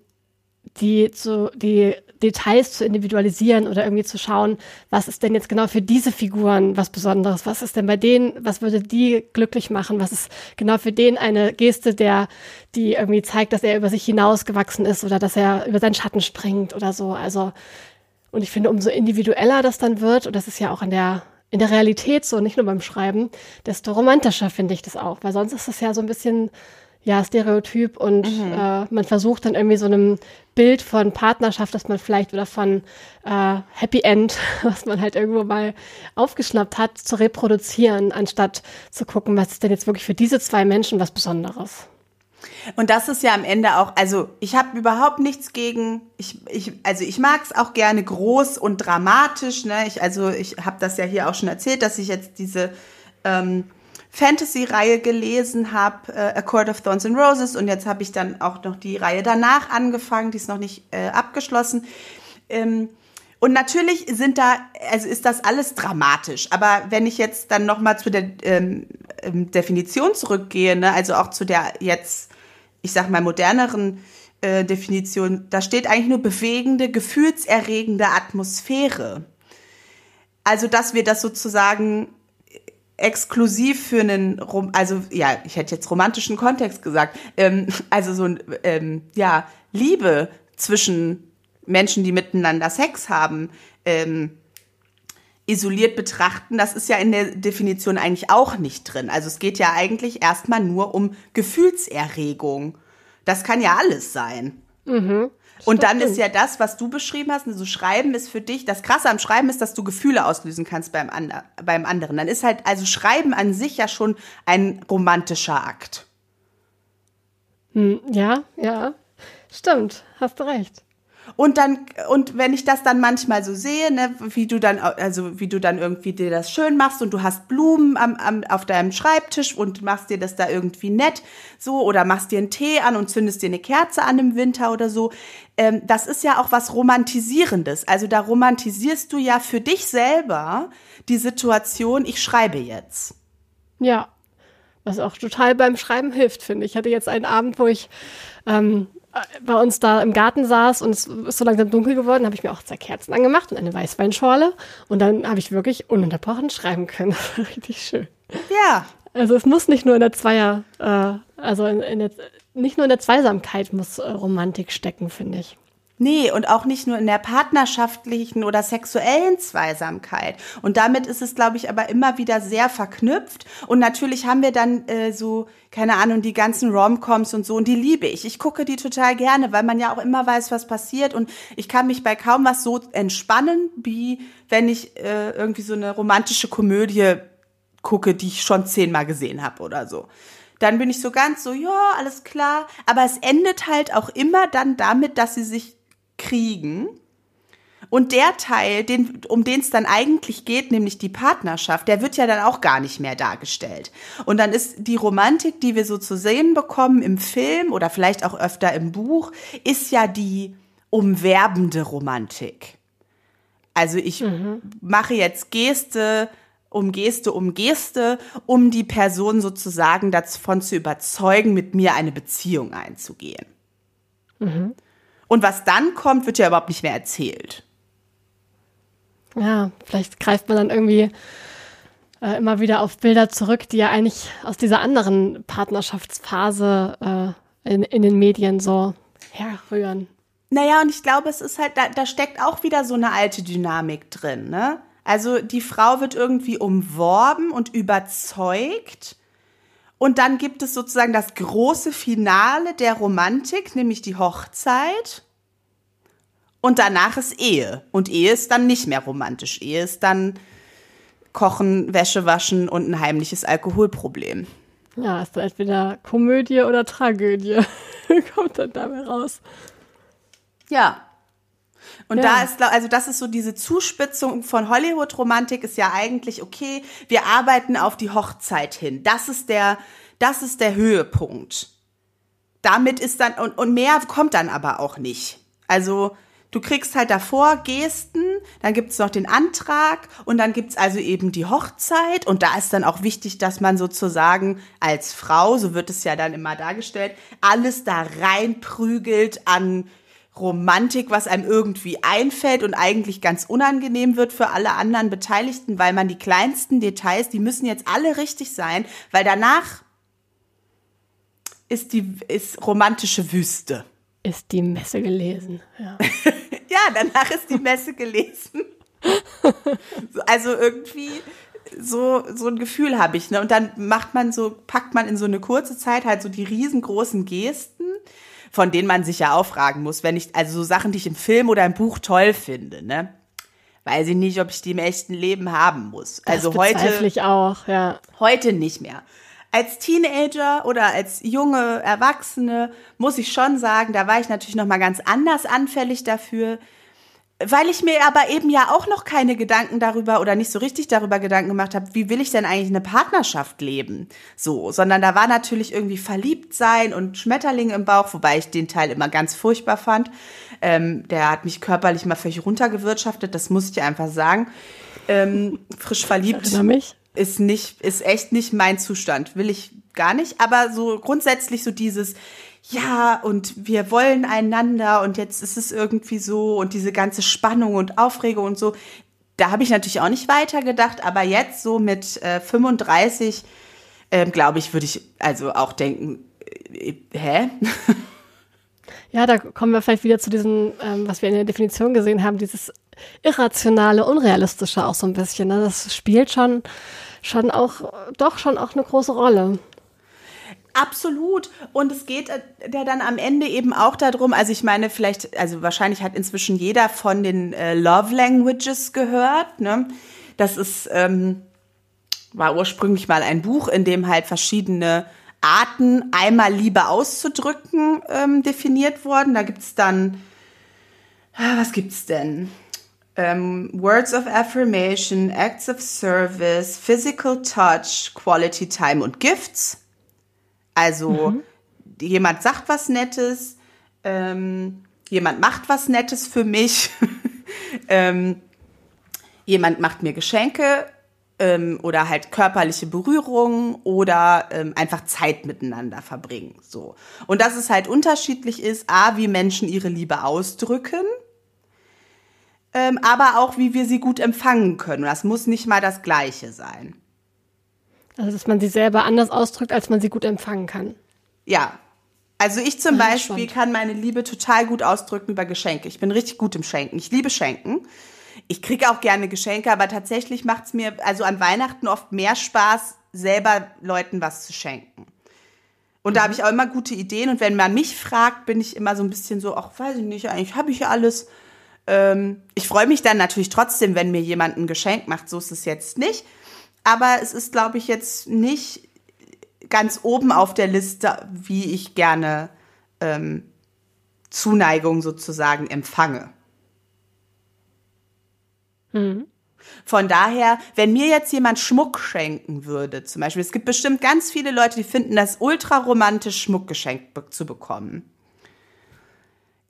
die zu, die Details zu individualisieren oder irgendwie zu schauen, was ist denn jetzt genau für diese Figuren was Besonderes? Was ist denn bei denen, was würde die glücklich machen? Was ist genau für den eine Geste, der, die irgendwie zeigt, dass er über sich hinausgewachsen ist oder dass er über seinen Schatten springt oder so. Also, und ich finde, umso individueller das dann wird, und das ist ja auch in der, in der Realität so, nicht nur beim Schreiben, desto romantischer finde ich das auch, weil sonst ist das ja so ein bisschen ja, Stereotyp und mhm. äh, man versucht dann irgendwie so einem Bild von Partnerschaft, das man vielleicht oder von äh, Happy End, was man halt irgendwo mal aufgeschnappt hat, zu reproduzieren, anstatt zu gucken, was ist denn jetzt wirklich für diese zwei Menschen was Besonderes. Und das ist ja am Ende auch, also ich habe überhaupt nichts gegen, ich, ich, also ich mag es auch gerne groß und dramatisch, ne? Ich, also ich habe das ja hier auch schon erzählt, dass ich jetzt diese ähm, Fantasy-Reihe gelesen habe, äh, A Court of Thorns and Roses, und jetzt habe ich dann auch noch die Reihe danach angefangen, die ist noch nicht äh, abgeschlossen. Ähm, und natürlich sind da, also ist das alles dramatisch. Aber wenn ich jetzt dann noch mal zu der ähm, ähm, Definition zurückgehe, ne, also auch zu der jetzt, ich sag mal moderneren äh, Definition, da steht eigentlich nur bewegende, gefühlserregende Atmosphäre. Also dass wir das sozusagen exklusiv für einen, also ja, ich hätte jetzt romantischen Kontext gesagt, ähm, also so ein, ähm, ja, Liebe zwischen Menschen, die miteinander Sex haben, ähm, isoliert betrachten, das ist ja in der Definition eigentlich auch nicht drin. Also es geht ja eigentlich erstmal nur um Gefühlserregung. Das kann ja alles sein. Mhm. Und dann ist ja das, was du beschrieben hast, also Schreiben ist für dich, das Krasse am Schreiben ist, dass du Gefühle auslösen kannst beim, ander, beim anderen. Dann ist halt, also Schreiben an sich ja schon ein romantischer Akt. Hm, ja, ja, stimmt, hast du recht. Und dann, und wenn ich das dann manchmal so sehe, ne, wie du dann, also wie du dann irgendwie dir das schön machst und du hast Blumen am, am, auf deinem Schreibtisch und machst dir das da irgendwie nett, so, oder machst dir einen Tee an und zündest dir eine Kerze an im Winter oder so, ähm, das ist ja auch was Romantisierendes. Also da romantisierst du ja für dich selber die Situation, ich schreibe jetzt. Ja, was auch total beim Schreiben hilft, finde ich. Ich hatte jetzt einen Abend, wo ich ähm, bei uns da im Garten saß und es ist so langsam dunkel geworden, habe ich mir auch zwei Kerzen angemacht und eine Weißweinschorle und dann habe ich wirklich ununterbrochen schreiben können. Richtig schön. Ja. Also es muss nicht nur in der Zweier, äh, also in, in der, nicht nur in der Zweisamkeit muss äh, Romantik stecken, finde ich. Nee, und auch nicht nur in der partnerschaftlichen oder sexuellen Zweisamkeit. Und damit ist es, glaube ich, aber immer wieder sehr verknüpft. Und natürlich haben wir dann äh, so, keine Ahnung, die ganzen Romcoms und so, und die liebe ich. Ich gucke die total gerne, weil man ja auch immer weiß, was passiert. Und ich kann mich bei kaum was so entspannen, wie wenn ich äh, irgendwie so eine romantische Komödie gucke, die ich schon zehnmal gesehen habe oder so dann bin ich so ganz so, ja, alles klar. Aber es endet halt auch immer dann damit, dass sie sich kriegen. Und der Teil, den, um den es dann eigentlich geht, nämlich die Partnerschaft, der wird ja dann auch gar nicht mehr dargestellt. Und dann ist die Romantik, die wir so zu sehen bekommen im Film oder vielleicht auch öfter im Buch, ist ja die umwerbende Romantik. Also ich mhm. mache jetzt Geste um Geste um Geste, um die Person sozusagen davon zu überzeugen, mit mir eine Beziehung einzugehen. Mhm. Und was dann kommt, wird ja überhaupt nicht mehr erzählt. Ja, vielleicht greift man dann irgendwie äh, immer wieder auf Bilder zurück, die ja eigentlich aus dieser anderen Partnerschaftsphase äh, in, in den Medien so herrühren. Naja, und ich glaube, es ist halt, da, da steckt auch wieder so eine alte Dynamik drin, ne? Also die Frau wird irgendwie umworben und überzeugt und dann gibt es sozusagen das große Finale der Romantik, nämlich die Hochzeit. Und danach ist Ehe. Und Ehe ist dann nicht mehr romantisch. Ehe ist dann Kochen, Wäsche waschen und ein heimliches Alkoholproblem. Ja, ist dann entweder Komödie oder Tragödie. Kommt dann dabei raus. Ja. Und ja. da ist, also das ist so diese Zuspitzung von Hollywood-Romantik ist ja eigentlich okay. Wir arbeiten auf die Hochzeit hin. Das ist der, das ist der Höhepunkt. Damit ist dann, und, und mehr kommt dann aber auch nicht. Also, Du kriegst halt davor Gesten, dann gibt's noch den Antrag und dann gibt's also eben die Hochzeit. Und da ist dann auch wichtig, dass man sozusagen als Frau, so wird es ja dann immer dargestellt, alles da reinprügelt an Romantik, was einem irgendwie einfällt und eigentlich ganz unangenehm wird für alle anderen Beteiligten, weil man die kleinsten Details, die müssen jetzt alle richtig sein, weil danach ist die ist romantische Wüste. Ist die Messe gelesen. Ja, ja danach ist die Messe gelesen. also irgendwie so, so ein Gefühl habe ich. Ne? Und dann macht man so, packt man in so eine kurze Zeit halt so die riesengroßen Gesten, von denen man sich ja aufragen muss, wenn ich, also so Sachen, die ich im Film oder im Buch toll finde, ne? Weiß ich nicht, ob ich die im echten Leben haben muss. Also das heute. ich auch, ja. Heute nicht mehr als Teenager oder als junge Erwachsene muss ich schon sagen, da war ich natürlich noch mal ganz anders anfällig dafür, weil ich mir aber eben ja auch noch keine Gedanken darüber oder nicht so richtig darüber Gedanken gemacht habe, wie will ich denn eigentlich eine Partnerschaft leben? So, sondern da war natürlich irgendwie verliebt sein und Schmetterlinge im Bauch, wobei ich den Teil immer ganz furchtbar fand. Ähm, der hat mich körperlich mal völlig runtergewirtschaftet, das muss ich einfach sagen. Ähm, frisch verliebt. Ist nicht, ist echt nicht mein Zustand. Will ich gar nicht. Aber so grundsätzlich so dieses, ja, und wir wollen einander und jetzt ist es irgendwie so und diese ganze Spannung und Aufregung und so. Da habe ich natürlich auch nicht weitergedacht, aber jetzt so mit äh, 35, äh, glaube ich, würde ich also auch denken, äh, hä? Ja, da kommen wir vielleicht wieder zu diesem, ähm, was wir in der Definition gesehen haben, dieses irrationale, unrealistische auch so ein bisschen. Ne? Das spielt schon schon auch, doch schon auch eine große Rolle. Absolut. Und es geht ja dann am Ende eben auch darum, also ich meine, vielleicht, also wahrscheinlich hat inzwischen jeder von den äh, Love Languages gehört. Ne? Das ist, ähm, war ursprünglich mal ein Buch, in dem halt verschiedene Arten, einmal Liebe auszudrücken, ähm, definiert wurden. Da gibt's dann, ah, was gibt's denn? ähm, Words of Affirmation, Acts of Service, Physical Touch, Quality Time und Gifts. Also mhm. jemand sagt was Nettes, ähm, jemand macht was Nettes für mich, ähm, jemand macht mir Geschenke ähm, oder halt körperliche Berührungen oder ähm, einfach Zeit miteinander verbringen. So. Und dass es halt unterschiedlich ist, a, wie Menschen ihre Liebe ausdrücken ähm, aber auch, wie wir sie gut empfangen können. Das muss nicht mal das Gleiche sein. Also, dass man sie selber anders ausdrückt, als man sie gut empfangen kann. Ja. Also ich zum ja, Beispiel spannend. kann meine Liebe total gut ausdrücken über Geschenke. Ich bin richtig gut im Schenken. Ich liebe Schenken. Ich kriege auch gerne Geschenke, aber tatsächlich macht es mir also an Weihnachten oft mehr Spaß, selber Leuten was zu schenken. Und da habe mhm. ich auch immer gute Ideen. Und wenn man mich fragt, bin ich immer so ein bisschen so, ach, weiß ich nicht, eigentlich habe ich ja alles. Ähm, ich freue mich dann natürlich trotzdem, wenn mir jemand ein Geschenk macht. So ist es jetzt nicht. Aber es ist, glaube ich, jetzt nicht ganz oben auf der Liste, wie ich gerne ähm, Zuneigung sozusagen empfange. Mhm. Von daher, wenn mir jetzt jemand Schmuck schenken würde, zum Beispiel, es gibt bestimmt ganz viele Leute, die finden das ultra romantisch, Schmuck geschenkt zu bekommen.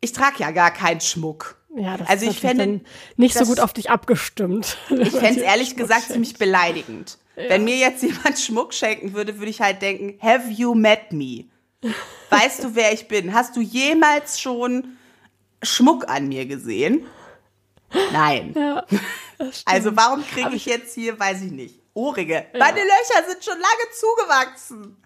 Ich trage ja gar keinen Schmuck. Ja, das also ist ich fände nicht so gut auf dich abgestimmt. Ich fände es ehrlich gesagt schenkt. ziemlich beleidigend. Ja. Wenn mir jetzt jemand Schmuck schenken würde, würde ich halt denken, have you met me? Weißt du, wer ich bin? Hast du jemals schon Schmuck an mir gesehen? Nein. Ja, also warum kriege ich jetzt hier, weiß ich nicht, Ohrringe? Ja. Meine Löcher sind schon lange zugewachsen.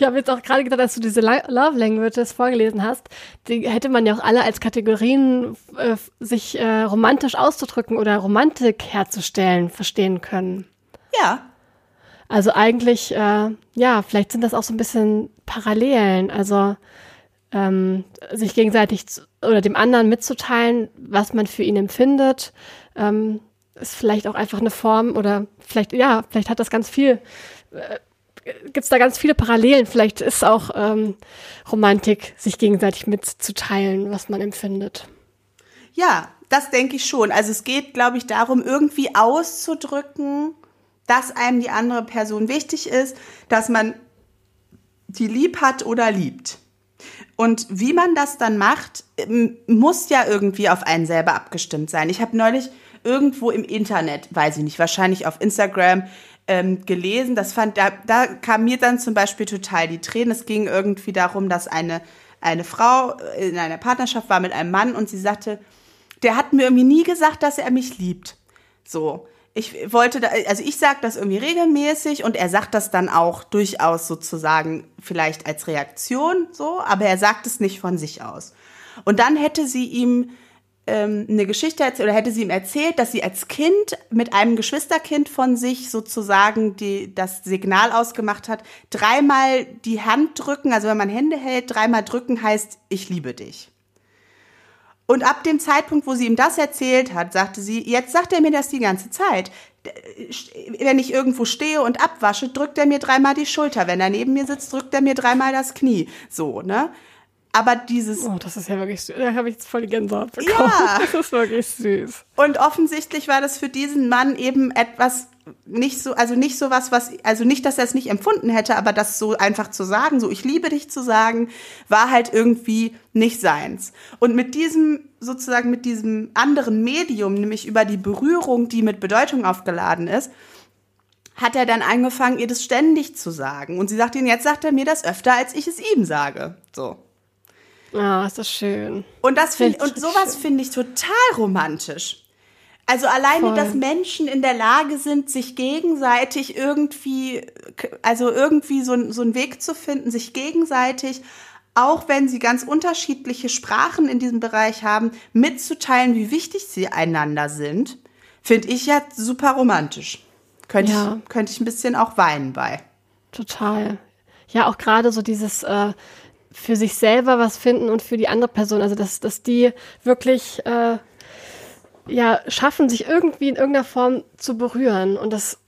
Ich habe jetzt auch gerade gedacht, dass du diese Love Languages vorgelesen hast, die hätte man ja auch alle als Kategorien, äh, sich äh, romantisch auszudrücken oder Romantik herzustellen, verstehen können. Ja. Also eigentlich, äh, ja, vielleicht sind das auch so ein bisschen Parallelen. Also ähm, sich gegenseitig zu, oder dem anderen mitzuteilen, was man für ihn empfindet, ähm, ist vielleicht auch einfach eine Form oder vielleicht, ja, vielleicht hat das ganz viel äh, gibt es da ganz viele Parallelen. Vielleicht ist auch ähm, Romantik, sich gegenseitig mitzuteilen, was man empfindet. Ja, das denke ich schon. Also es geht, glaube ich, darum, irgendwie auszudrücken, dass einem die andere Person wichtig ist, dass man die lieb hat oder liebt. Und wie man das dann macht, muss ja irgendwie auf einen selber abgestimmt sein. Ich habe neulich irgendwo im Internet, weiß ich nicht, wahrscheinlich auf Instagram ähm, gelesen. Das fand, da, da kam mir dann zum Beispiel total die Tränen. Es ging irgendwie darum, dass eine, eine Frau in einer Partnerschaft war mit einem Mann und sie sagte, der hat mir irgendwie nie gesagt, dass er mich liebt. So. Ich wollte da, also ich sage das irgendwie regelmäßig und er sagt das dann auch durchaus sozusagen vielleicht als Reaktion so, aber er sagt es nicht von sich aus. Und dann hätte sie ihm ähm, eine Geschichte erzählt oder hätte sie ihm erzählt, dass sie als Kind mit einem Geschwisterkind von sich sozusagen die, das Signal ausgemacht hat, dreimal die Hand drücken, also wenn man Hände hält, dreimal drücken heißt, ich liebe dich. Und ab dem Zeitpunkt, wo sie ihm das erzählt hat, sagte sie, jetzt sagt er mir das die ganze Zeit. Wenn ich irgendwo stehe und abwasche, drückt er mir dreimal die Schulter. Wenn er neben mir sitzt, drückt er mir dreimal das Knie. So, ne? Aber dieses. Oh, das ist ja wirklich süß. Da habe ich jetzt voll die Gänsehaut bekommen. Ja. Das ist wirklich süß. Und offensichtlich war das für diesen Mann eben etwas nicht so, also nicht so was, was, also nicht, dass er es nicht empfunden hätte, aber das so einfach zu sagen, so ich liebe dich zu sagen, war halt irgendwie nicht seins. Und mit diesem, sozusagen mit diesem anderen Medium, nämlich über die Berührung, die mit Bedeutung aufgeladen ist, hat er dann angefangen, ihr das ständig zu sagen. Und sie sagt ihn, jetzt sagt er mir das öfter, als ich es ihm sage. So. Ah, oh, ist das schön. Und das find, und sowas finde ich total romantisch. Also alleine, Voll. dass Menschen in der Lage sind, sich gegenseitig irgendwie, also irgendwie so, so einen Weg zu finden, sich gegenseitig, auch wenn sie ganz unterschiedliche Sprachen in diesem Bereich haben, mitzuteilen, wie wichtig sie einander sind, finde ich ja super romantisch. Könnte, ja. ich, könnte ich ein bisschen auch weinen bei. Total. Ja, auch gerade so dieses äh, für sich selber was finden und für die andere Person. Also dass, dass die wirklich äh, ja schaffen, sich irgendwie in irgendeiner Form zu berühren. Und das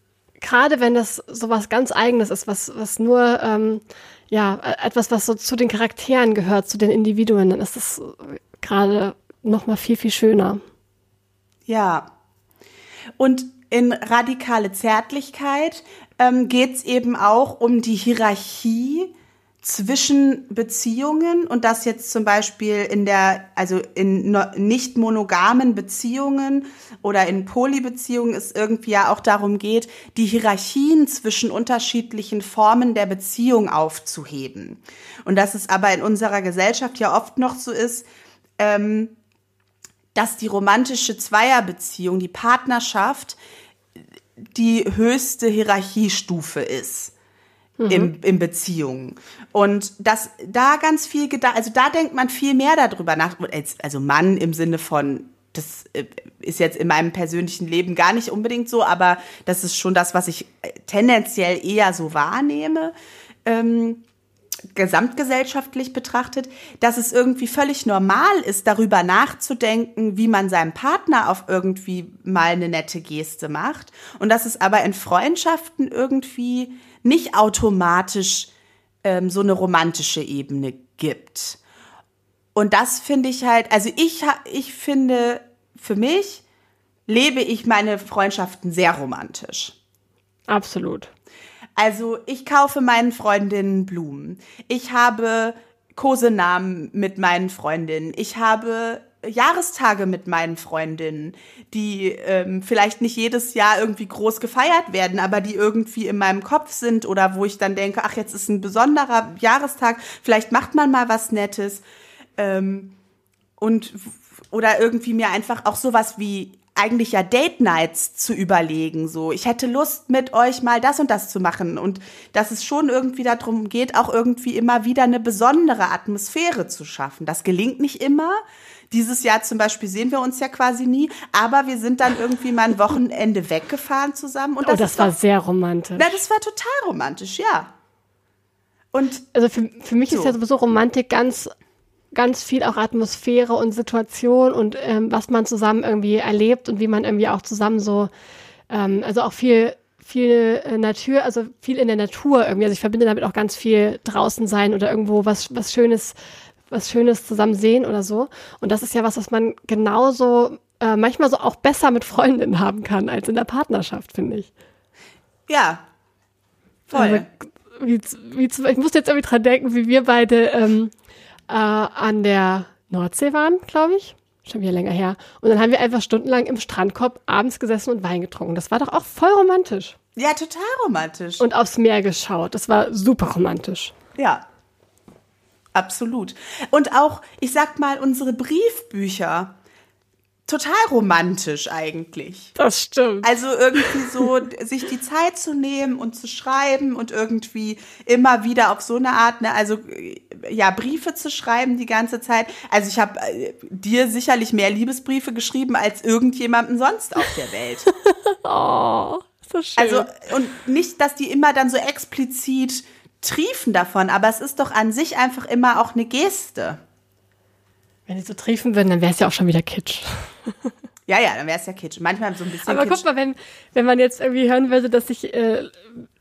gerade wenn das so was ganz Eigenes ist, was, was nur ähm, ja, etwas, was so zu den Charakteren gehört, zu den Individuen, dann ist das gerade noch mal viel, viel schöner. Ja. Und in radikale Zärtlichkeit ähm, geht es eben auch um die Hierarchie zwischen Beziehungen und das jetzt zum Beispiel in der, also in nicht monogamen Beziehungen oder in Polybeziehungen es irgendwie ja auch darum geht, die Hierarchien zwischen unterschiedlichen Formen der Beziehung aufzuheben. Und dass es aber in unserer Gesellschaft ja oft noch so ist, ähm, dass die romantische Zweierbeziehung, die Partnerschaft, die höchste Hierarchiestufe ist mhm. im, in Beziehungen. Und das da ganz viel gedacht, also da denkt man viel mehr darüber nach, also Mann im Sinne von das äh, ist jetzt in meinem persönlichen Leben gar nicht unbedingt so, aber das ist schon das, was ich äh, tendenziell eher so wahrnehme. Ähm, gesamtgesellschaftlich betrachtet, dass es irgendwie völlig normal ist, darüber nachzudenken, wie man seinem Partner auf irgendwie mal eine nette Geste macht und dass es aber in Freundschaften irgendwie nicht automatisch ähm, so eine romantische Ebene gibt. Und das finde ich halt, also ich, ich finde, für mich lebe ich meine Freundschaften sehr romantisch. Absolut. Also ich kaufe meinen Freundinnen Blumen. Ich habe Kosenamen mit meinen Freundinnen. Ich habe Jahrestage mit meinen Freundinnen, die ähm, vielleicht nicht jedes Jahr irgendwie groß gefeiert werden, aber die irgendwie in meinem Kopf sind oder wo ich dann denke, ach, jetzt ist ein besonderer Jahrestag, vielleicht macht man mal was Nettes. Ähm, und oder irgendwie mir einfach auch sowas wie eigentlich ja Date Nights zu überlegen. So, ich hätte Lust, mit euch mal das und das zu machen. Und dass es schon irgendwie darum geht, auch irgendwie immer wieder eine besondere Atmosphäre zu schaffen. Das gelingt nicht immer. Dieses Jahr zum Beispiel sehen wir uns ja quasi nie, aber wir sind dann irgendwie mal ein Wochenende weggefahren zusammen. Und das, oh, das war doch, sehr romantisch. Na, das war total romantisch, ja. Und also für, für mich so. ist ja sowieso Romantik ganz ganz viel auch Atmosphäre und Situation und ähm, was man zusammen irgendwie erlebt und wie man irgendwie auch zusammen so, ähm, also auch viel viel äh, Natur, also viel in der Natur irgendwie. Also ich verbinde damit auch ganz viel draußen sein oder irgendwo was, was Schönes, was Schönes zusammen sehen oder so. Und das ist ja was, was man genauso, äh, manchmal so auch besser mit Freundinnen haben kann als in der Partnerschaft, finde ich. Ja. Voll. Also, wie, wie, ich muss jetzt irgendwie dran denken, wie wir beide ähm, äh, an der Nordsee waren, glaube ich. Schon wieder länger her. Und dann haben wir einfach stundenlang im Strandkorb abends gesessen und Wein getrunken. Das war doch auch voll romantisch. Ja, total romantisch. Und aufs Meer geschaut. Das war super romantisch. Ja. Absolut. Und auch, ich sag mal, unsere Briefbücher total romantisch eigentlich. Das stimmt. Also irgendwie so sich die Zeit zu nehmen und zu schreiben und irgendwie immer wieder auf so eine Art, ne, also ja, Briefe zu schreiben die ganze Zeit. Also ich habe äh, dir sicherlich mehr Liebesbriefe geschrieben als irgendjemandem sonst auf der Welt. oh, so schön. Also und nicht, dass die immer dann so explizit triefen davon, aber es ist doch an sich einfach immer auch eine Geste. Wenn die so triefen würden, dann wäre es ja auch schon wieder Kitsch. Ja, ja, dann wäre es ja Kitsch. Manchmal so ein bisschen Aber Kitsch. guck mal, wenn, wenn man jetzt irgendwie hören würde, dass sich äh,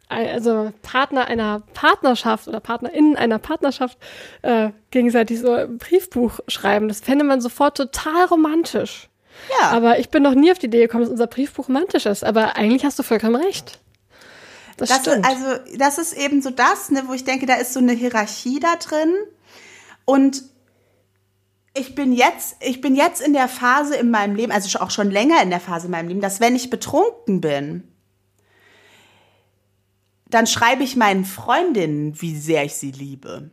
also Partner einer Partnerschaft oder PartnerInnen einer Partnerschaft äh, gegenseitig so ein Briefbuch schreiben, das fände man sofort total romantisch. Ja. Aber ich bin noch nie auf die Idee gekommen, dass unser Briefbuch romantisch ist. Aber eigentlich hast du vollkommen recht. Das, Das stimmt. ist, also, das ist eben so das, ne, wo ich denke, da ist so eine Hierarchie da drin. Und ich bin jetzt, ich bin jetzt in der Phase in meinem Leben, also auch schon länger in der Phase in meinem Leben, dass wenn ich betrunken bin, dann schreibe ich meinen Freundinnen, wie sehr ich sie liebe.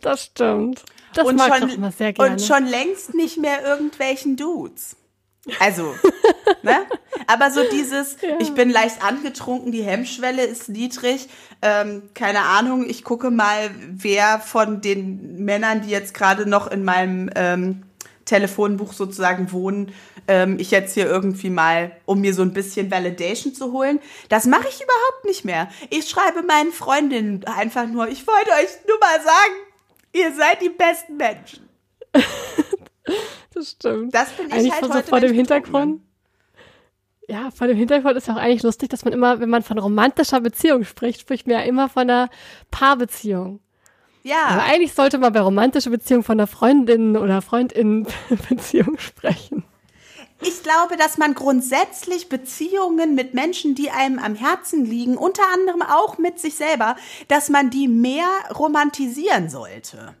das stimmt. Das und mag ich schon, doch immer sehr gerne. und schon längst nicht mehr irgendwelchen Dudes. Also, ne? Aber so dieses, ich bin leicht angetrunken, die Hemmschwelle ist niedrig. Ähm, keine Ahnung, ich gucke mal, wer von den Männern, die jetzt gerade noch in meinem ähm, Telefonbuch sozusagen wohnen, ähm, ich jetzt hier irgendwie mal, um mir so ein bisschen Validation zu holen. Das mache ich überhaupt nicht mehr. Ich schreibe meinen Freundinnen einfach nur, ich wollte euch nur mal sagen, ihr seid die besten Menschen. das stimmt. Das bin ich eigentlich halt so heute, vor dem betrunken Hintergrund. Ja, vor dem Hintergrund ist ja auch eigentlich lustig, dass man immer, wenn man von romantischer Beziehung spricht, spricht man ja immer von einer Paarbeziehung. Aber Ja, eigentlich sollte man bei romantischer Beziehung von einer Freundin oder Freundin-Beziehung sprechen. ich glaube, dass man grundsätzlich Beziehungen mit Menschen, die einem am Herzen liegen, unter anderem auch mit sich selber, dass man die mehr romantisieren sollte.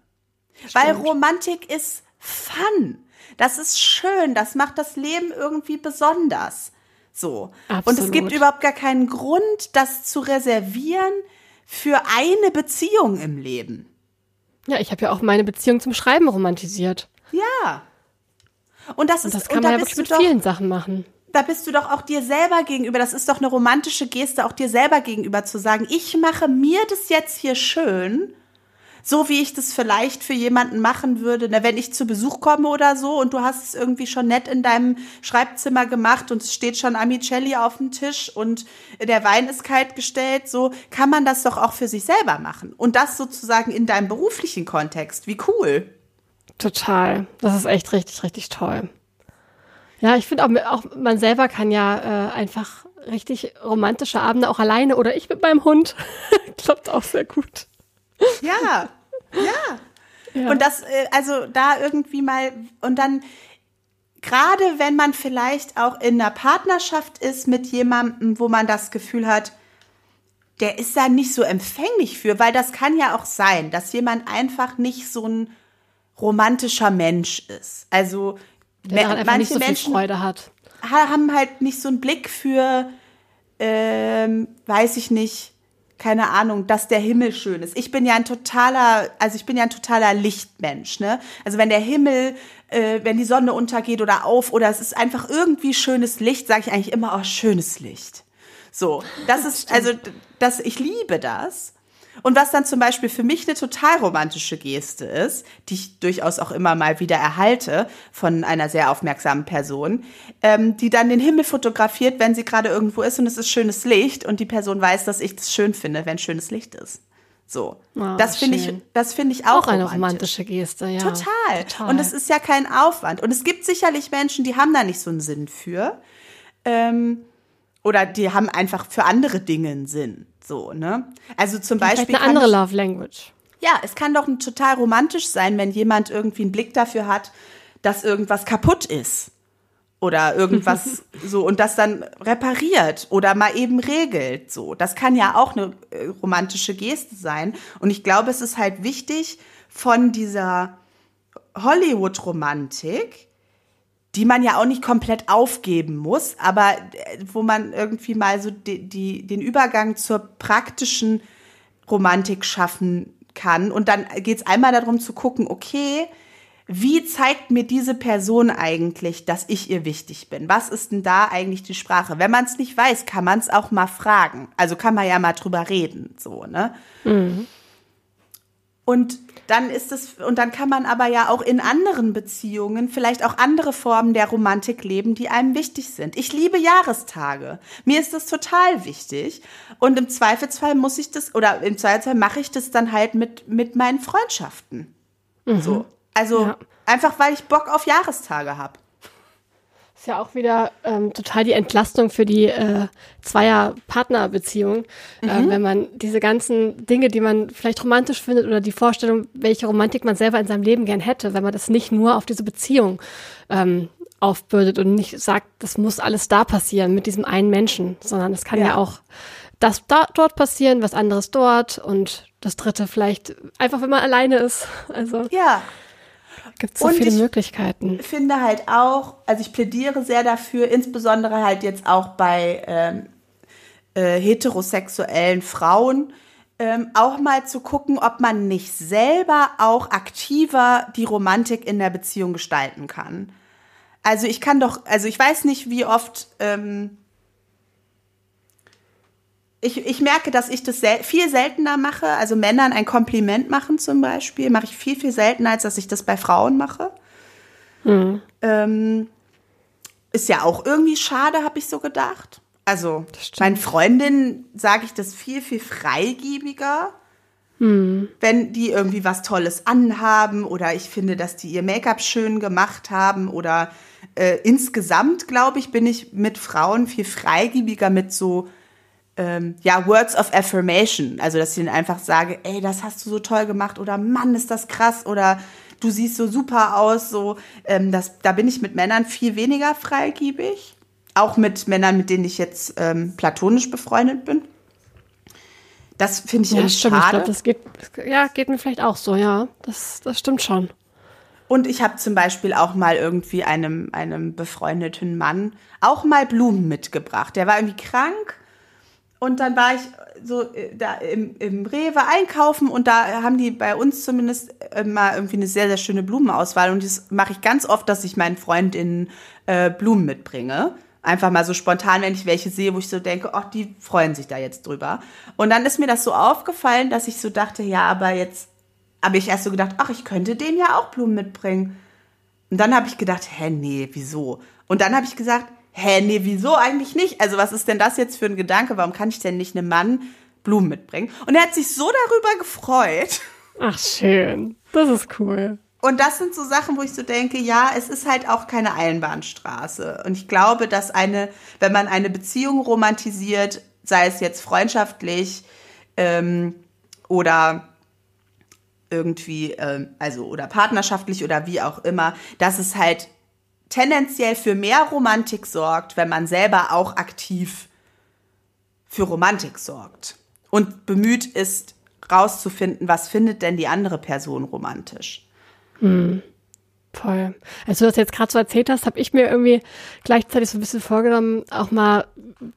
Weil Romantik ist Fun. Das ist schön. Das macht das Leben irgendwie besonders. So. Und es gibt Absolut. überhaupt gar keinen Grund, das zu reservieren für eine Beziehung im Leben. Ja, ich habe ja auch meine Beziehung zum Schreiben romantisiert. Ja. Und das Und ist, das kann und man da ja wirklich mit doch, vielen Sachen machen. da bist du doch auch dir selber gegenüber. Das ist doch eine romantische Geste, auch dir selber gegenüber zu sagen, ich mache mir das jetzt hier schön, so wie ich das vielleicht für jemanden machen würde, na, wenn ich zu Besuch komme oder so und du hast es irgendwie schon nett in deinem Schreibzimmer gemacht und es steht schon Amicelli auf dem Tisch und der Wein ist kalt gestellt, so kann man das doch auch für sich selber machen. Und das sozusagen in deinem beruflichen Kontext. Wie cool. Total. Das ist echt richtig, richtig toll. Ja, ich finde auch, auch man selber kann ja äh, einfach richtig romantische Abende auch alleine oder ich mit meinem Hund. Klappt auch sehr gut. Ja, ja. Ja. Und das, äh, also da irgendwie mal, und dann, gerade wenn man vielleicht auch in einer Partnerschaft ist mit jemandem, wo man das Gefühl hat, der ist da nicht so empfänglich für, weil das kann ja auch sein, dass jemand einfach nicht so ein romantischer Mensch ist. Also Der manche so viel Menschen Freude hat. ha- haben halt nicht so einen Blick für, ähm, weiß ich nicht, keine Ahnung, dass der Himmel schön ist. Ich bin ja ein totaler, also ich bin ja ein totaler Lichtmensch, ne? Also wenn der Himmel, äh, wenn die Sonne untergeht oder auf oder es ist einfach irgendwie schönes Licht, sage ich eigentlich immer, oh, schönes Licht. So, das ist, also, das, ich liebe das. Und was dann zum Beispiel für mich eine total romantische Geste ist, die ich durchaus auch immer mal wieder erhalte von einer sehr aufmerksamen Person, ähm, die dann den Himmel fotografiert, wenn sie gerade irgendwo ist und es ist schönes Licht und die Person weiß, dass ich das schön finde, wenn schönes Licht ist. So, Ah, das finde ich, das finde ich auch, Auch eine romantisch. romantische Geste, ja. Total. Total. Und es ist ja kein Aufwand. Und es gibt sicherlich Menschen, die haben da nicht so einen Sinn für. Ähm, oder die haben einfach für andere Dinge einen Sinn. So, ne? Also zum Vielleicht Beispiel. eine andere Love Language. Ja, es kann doch total romantisch sein, wenn jemand irgendwie einen Blick dafür hat, dass irgendwas kaputt ist. Oder irgendwas so und das dann repariert oder mal eben regelt. So, das kann ja auch eine äh, romantische Geste sein. Und ich glaube, es ist halt wichtig von dieser Hollywood-Romantik, die man ja auch nicht komplett aufgeben muss, aber äh, wo man irgendwie mal so die, die, den Übergang zur praktischen Romantik schaffen kann. Und dann geht es einmal darum zu gucken, okay, wie zeigt mir diese Person eigentlich, dass ich ihr wichtig bin? Was ist denn da eigentlich die Sprache? Wenn man es nicht weiß, kann man es auch mal fragen. Also kann man ja mal drüber reden, so, ne? Mhm. Und dann ist es, und dann kann man aber ja auch in anderen Beziehungen vielleicht auch andere Formen der Romantik leben, die einem wichtig sind. Ich liebe Jahrestage. Mir ist das total wichtig. Und im Zweifelsfall muss ich das, oder im Zweifelsfall mache ich das dann halt mit, mit meinen Freundschaften. Mhm. So. Also ja. einfach, weil ich Bock auf Jahrestage habe. Ist ja auch wieder ähm, total die Entlastung für die äh, Zweier-Partner-Beziehung, äh, mhm. äh, wenn man diese ganzen Dinge, die man vielleicht romantisch findet oder die Vorstellung, welche Romantik man selber in seinem Leben gern hätte, wenn man das nicht nur auf diese Beziehung ähm, aufbürdet und nicht sagt, das muss alles da passieren mit diesem einen Menschen, sondern es kann ja, ja auch das da, dort passieren, was anderes dort und das dritte vielleicht einfach, wenn man alleine ist. Also ja, Gibt so und viele Möglichkeiten. Ich finde halt auch, also ich plädiere sehr dafür, insbesondere halt jetzt auch bei ähm, äh, heterosexuellen Frauen, ähm, auch mal zu gucken, ob man nicht selber auch aktiver die Romantik in der Beziehung gestalten kann. Also ich kann doch, also ich weiß nicht, wie oft ähm, ich, ich merke, dass ich das sel viel seltener mache. Also Männern ein Kompliment machen zum Beispiel, mache ich viel, viel seltener, als dass ich das bei Frauen mache. Mhm. Ähm, ist ja auch irgendwie schade, habe ich so gedacht. Also meinen Freundinnen sage ich das viel, viel freigiebiger. Hm. Wenn die irgendwie was Tolles anhaben oder ich finde, dass die ihr Make-up schön gemacht haben oder äh, insgesamt, glaube ich, bin ich mit Frauen viel freigiebiger mit so ähm, ja, Words of Affirmation. Also, dass ich ihnen einfach sage, ey, das hast du so toll gemacht oder Mann, ist das krass oder du siehst so super aus. So, ähm, das, da bin ich mit Männern viel weniger freigiebig. Auch mit Männern, mit denen ich jetzt ähm, platonisch befreundet bin. Das finde ich ja, stimmt. schade. Ich glaub, das geht, ja, geht mir vielleicht auch so, ja. Das, das stimmt schon. Und ich habe zum Beispiel auch mal irgendwie einem, einem befreundeten Mann auch mal Blumen mitgebracht. Der war irgendwie krank und dann war ich so äh, da im, im Rewe einkaufen und da haben die bei uns zumindest immer irgendwie eine sehr, sehr schöne Blumenauswahl. Und das mache ich ganz oft, dass ich meinen Freundinnen äh, Blumen mitbringe. Einfach mal so spontan, wenn ich welche sehe, wo ich so denke, ach, die freuen sich da jetzt drüber. Und dann ist mir das so aufgefallen, dass ich so dachte, ja, aber jetzt habe ich erst so gedacht, ach, ich könnte denen ja auch Blumen mitbringen. Und dann habe ich gedacht, hä, nee, wieso? Und dann habe ich gesagt, hä, nee, wieso eigentlich nicht? Also was ist denn das jetzt für ein Gedanke? Warum kann ich denn nicht einem Mann Blumen mitbringen? Und er hat sich so darüber gefreut. Ach, schön. Das ist cool. Und das sind so Sachen, wo ich so denke, ja, es ist halt auch keine Einbahnstraße. Und ich glaube, dass eine, wenn man eine Beziehung romantisiert, sei es jetzt freundschaftlich ähm, oder irgendwie, ähm, also oder partnerschaftlich oder wie auch immer, dass es halt tendenziell für mehr Romantik sorgt, wenn man selber auch aktiv für Romantik sorgt und bemüht ist, rauszufinden, was findet denn die andere Person romantisch. Hm. Voll. Als du das jetzt gerade so erzählt hast, habe ich mir irgendwie gleichzeitig so ein bisschen vorgenommen, auch mal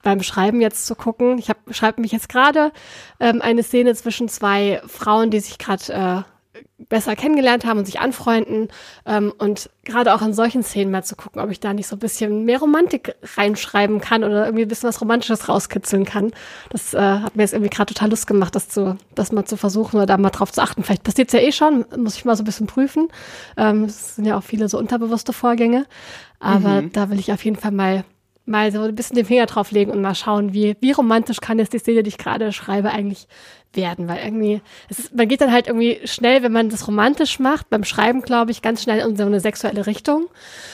beim Schreiben jetzt zu gucken. Ich schreibe mich jetzt gerade ähm, eine Szene zwischen zwei Frauen, die sich gerade äh, besser kennengelernt haben und sich anfreunden ähm, und gerade auch in solchen Szenen mal zu gucken, ob ich da nicht so ein bisschen mehr Romantik reinschreiben kann oder irgendwie ein bisschen was Romantisches rauskitzeln kann. Das äh, hat mir jetzt irgendwie gerade total Lust gemacht, das zu, das mal zu versuchen oder da mal drauf zu achten. Vielleicht passiert es ja eh schon, muss ich mal so ein bisschen prüfen. Ähm, es sind ja auch viele so unterbewusste Vorgänge, aber mhm. da will ich auf jeden Fall mal mal so ein bisschen den Finger drauflegen und mal schauen, wie, wie romantisch kann jetzt die Szene, die ich gerade schreibe, eigentlich werden, weil irgendwie, es ist, man geht dann halt irgendwie schnell, wenn man das romantisch macht, beim Schreiben, glaube ich, ganz schnell in so eine sexuelle Richtung.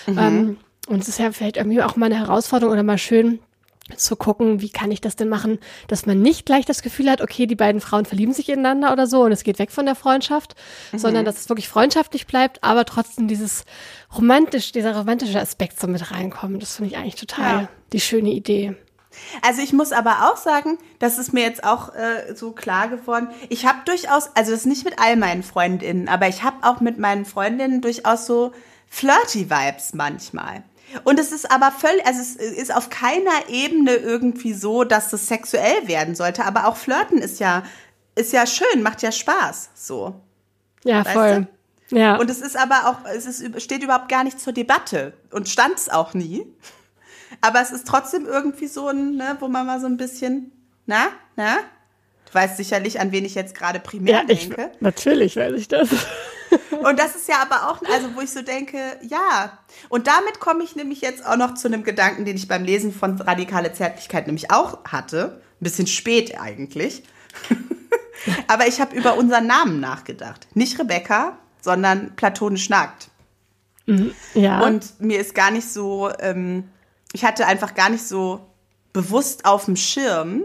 Mhm. Ähm, und es ist ja vielleicht irgendwie auch mal eine Herausforderung oder mal schön, zu gucken, wie kann ich das denn machen, dass man nicht gleich das Gefühl hat, okay, die beiden Frauen verlieben sich ineinander oder so und es geht weg von der Freundschaft, mhm. sondern dass es wirklich freundschaftlich bleibt, aber trotzdem dieses romantisch, dieser romantische Aspekt so mit reinkommt. Das finde ich eigentlich total ja. die schöne Idee. Also ich muss aber auch sagen, das ist mir jetzt auch äh, so klar geworden. Ich habe durchaus, also das ist nicht mit all meinen Freundinnen, aber ich habe auch mit meinen Freundinnen durchaus so flirty Vibes manchmal. Und es ist aber völlig, also es ist auf keiner Ebene irgendwie so, dass es sexuell werden sollte. Aber auch Flirten ist ja, ist ja schön, macht ja Spaß, so. Ja, weißt voll. Du? Ja. Und es ist aber auch, es ist, steht überhaupt gar nicht zur Debatte und stand es auch nie. Aber es ist trotzdem irgendwie so ein, ne, wo man mal so ein bisschen, na, na? Du weißt sicherlich, an wen ich jetzt gerade primär ja, ich, denke. Natürlich weiß ich das. Und das ist ja aber auch, also wo ich so denke, ja. Und damit komme ich nämlich jetzt auch noch zu einem Gedanken, den ich beim Lesen von Radikale Zärtlichkeit nämlich auch hatte. Ein bisschen spät eigentlich. aber ich habe über unseren Namen nachgedacht. Nicht Rebecca, sondern platonisch nackt. Mhm, ja. Und mir ist gar nicht so, ähm, ich hatte einfach gar nicht so bewusst auf dem Schirm,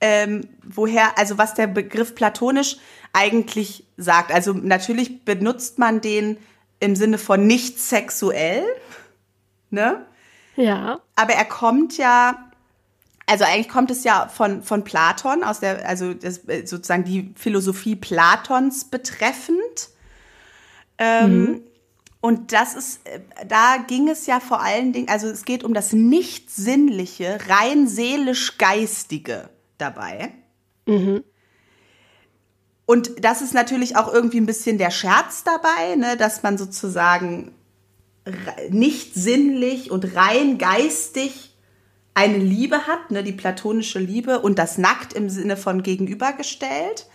ähm, woher, also was der Begriff platonisch eigentlich sagt. Also natürlich benutzt man den im Sinne von nicht sexuell, ne? Ja. Aber er kommt ja, also eigentlich kommt es ja von, von Platon, aus der, also das, sozusagen die Philosophie Platons betreffend. Ähm, mhm. Und das ist, da ging es ja vor allen Dingen, also es geht um das nicht-sinnliche, rein seelisch-geistige dabei. Mhm. Und das ist natürlich auch irgendwie ein bisschen der Scherz dabei, ne, dass man sozusagen nicht sinnlich und rein geistig eine Liebe hat, ne, die platonische Liebe und das nackt im Sinne von gegenübergestellt.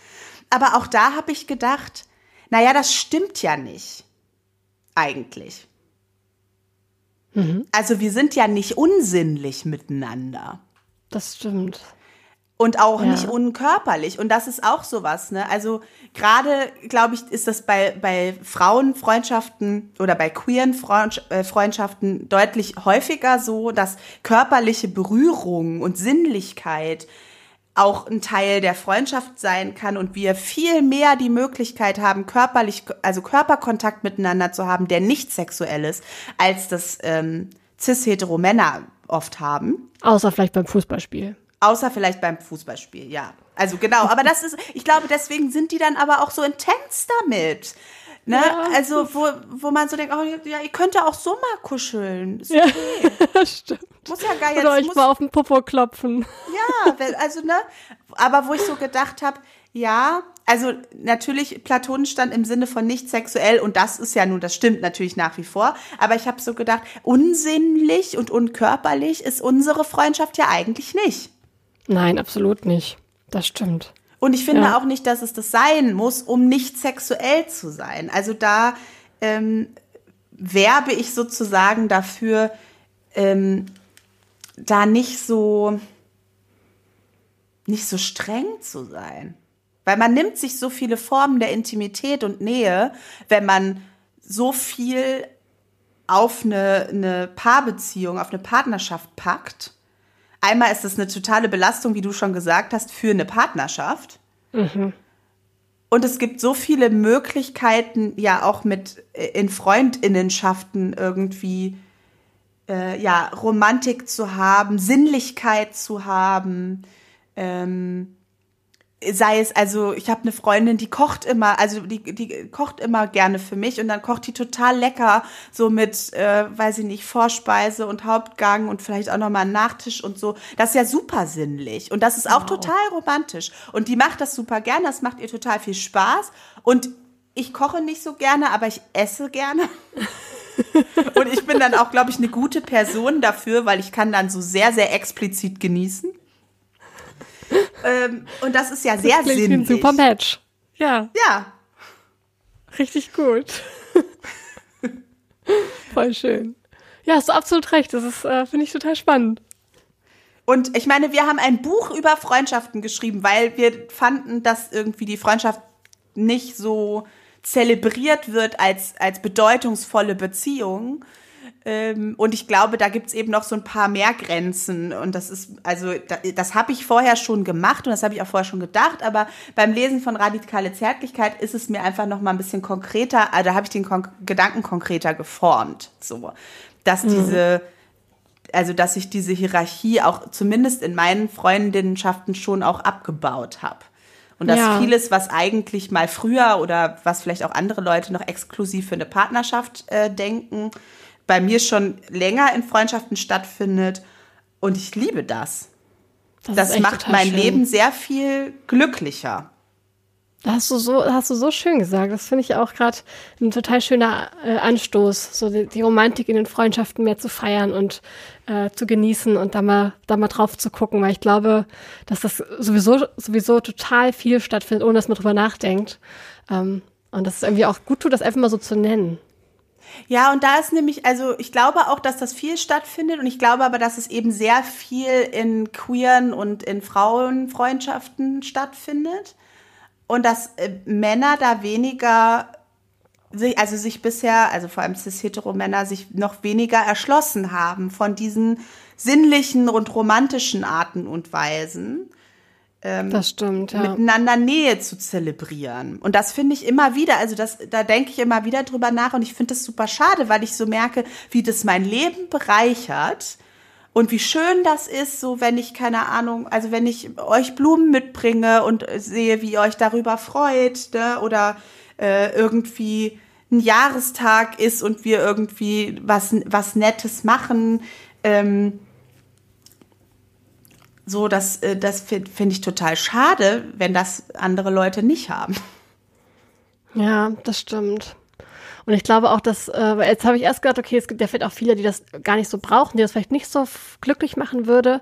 Aber auch da habe ich gedacht, naja, das stimmt ja nicht eigentlich. Mhm. Also wir sind ja nicht unsinnlich miteinander. Das stimmt. Und auch ja. nicht unkörperlich. Und das ist auch sowas, ne? Also gerade, glaube ich, ist das bei, bei Frauenfreundschaften oder bei queeren äh, Freundschaften deutlich häufiger so, dass körperliche Berührung und Sinnlichkeit auch ein Teil der Freundschaft sein kann und wir viel mehr die Möglichkeit haben, körperlich, also Körperkontakt miteinander zu haben, der nicht sexuell ist, als das ähm, cis-hetero Männer oft haben. Außer vielleicht beim Fußballspiel. Außer vielleicht beim Fußballspiel, ja. Also genau, aber das ist, ich glaube, deswegen sind die dann aber auch so intens damit. Ne? Ja. Also, wo, wo man so denkt, oh, ja, ihr könnt ja auch so mal kuscheln. Ist okay. Ja, stimmt. Muss ja gar jetzt. Oder euch mal auf den Popo klopfen. Ja, also, ne? Aber wo ich so gedacht habe, ja, also natürlich, Platon stand im Sinne von nicht sexuell und das ist ja nun, das stimmt natürlich nach wie vor. Aber ich habe so gedacht, unsinnlich und unkörperlich ist unsere Freundschaft ja eigentlich nicht. Nein, absolut nicht. Das stimmt. Und ich finde ja. auch nicht, dass es das sein muss, um nicht sexuell zu sein. Also da ähm, werbe ich sozusagen dafür, ähm, da nicht so nicht so streng zu sein. Weil man nimmt sich so viele Formen der Intimität und Nähe, wenn man so viel auf eine, eine Paarbeziehung, auf eine Partnerschaft packt einmal ist es eine totale Belastung, wie du schon gesagt hast, für eine Partnerschaft. Mhm. Und es gibt so viele Möglichkeiten, ja auch mit äh, in Freundinnenschaften irgendwie äh, ja Romantik zu haben, Sinnlichkeit zu haben. Ähm, sei es, also ich habe eine Freundin, die kocht immer, also die, die kocht immer gerne für mich und dann kocht die total lecker, so mit, äh, weiß ich nicht, Vorspeise und Hauptgang und vielleicht auch nochmal Nachtisch und so. Das ist ja super sinnlich und das ist auch wow. total romantisch. Und die macht das super gerne, das macht ihr total viel Spaß und ich koche nicht so gerne, aber ich esse gerne. und ich bin dann auch, glaube ich, eine gute Person dafür, weil ich kann dann so sehr, sehr explizit genießen ähm, und das ist ja sehr das sinnlich. Ein super Match. Ja. Ja. Richtig gut. Voll schön. Ja, hast du absolut recht. Das ist, äh, finde ich total spannend. Und ich meine, wir haben ein Buch über Freundschaften geschrieben, weil wir fanden, dass irgendwie die Freundschaft nicht so zelebriert wird als, als bedeutungsvolle Beziehung. Ähm, und ich glaube, da gibt's eben noch so ein paar mehr Grenzen. Und das ist, also, das, das habe ich vorher schon gemacht und das habe ich auch vorher schon gedacht. Aber beim Lesen von Radikale Zärtlichkeit ist es mir einfach noch mal ein bisschen konkreter, also da habe ich den Kon Gedanken konkreter geformt. So, dass mhm. diese, also dass ich diese Hierarchie auch zumindest in meinen Freundinnenschaften schon auch abgebaut habe. Und dass ja. vieles, was eigentlich mal früher oder was vielleicht auch andere Leute noch exklusiv für eine Partnerschaft äh, denken, bei mir schon länger in Freundschaften stattfindet. Und ich liebe das. Das, das macht mein schön. Leben sehr viel glücklicher. Das hast du so, hast du so schön gesagt. Das finde ich auch gerade ein total schöner äh, Anstoß, so die, die, Romantik in den Freundschaften mehr zu feiern und äh, zu genießen und da mal, da mal drauf zu gucken, weil ich glaube, dass das sowieso, sowieso total viel stattfindet, ohne dass man drüber nachdenkt. Ähm, und das ist irgendwie auch gut tut, das einfach mal so zu nennen. Ja, und da ist nämlich, also ich glaube auch, dass das viel stattfindet und ich glaube aber, dass es eben sehr viel in queeren und in Frauenfreundschaften stattfindet und dass äh, Männer da weniger also sich bisher, also vor allem cis-hetero-Männer, sich noch weniger erschlossen haben von diesen sinnlichen und romantischen Arten und Weisen ähm, das stimmt, ja. miteinander Nähe zu zelebrieren. Und das finde ich immer wieder, also das, da denke ich immer wieder drüber nach und ich finde das super schade, weil ich so merke, wie das mein Leben bereichert. Und wie schön das ist, so wenn ich, keine Ahnung, also wenn ich euch Blumen mitbringe und sehe, wie ihr euch darüber freut, ne? oder äh, irgendwie ein Jahrestag ist und wir irgendwie was, was Nettes machen. Ähm, so, das, äh, das finde find ich total schade, wenn das andere Leute nicht haben. Ja, das stimmt. Und ich glaube auch, dass, äh, jetzt habe ich erst gedacht, okay, es gibt ja vielleicht auch viele, die das gar nicht so brauchen, die das vielleicht nicht so glücklich machen würde.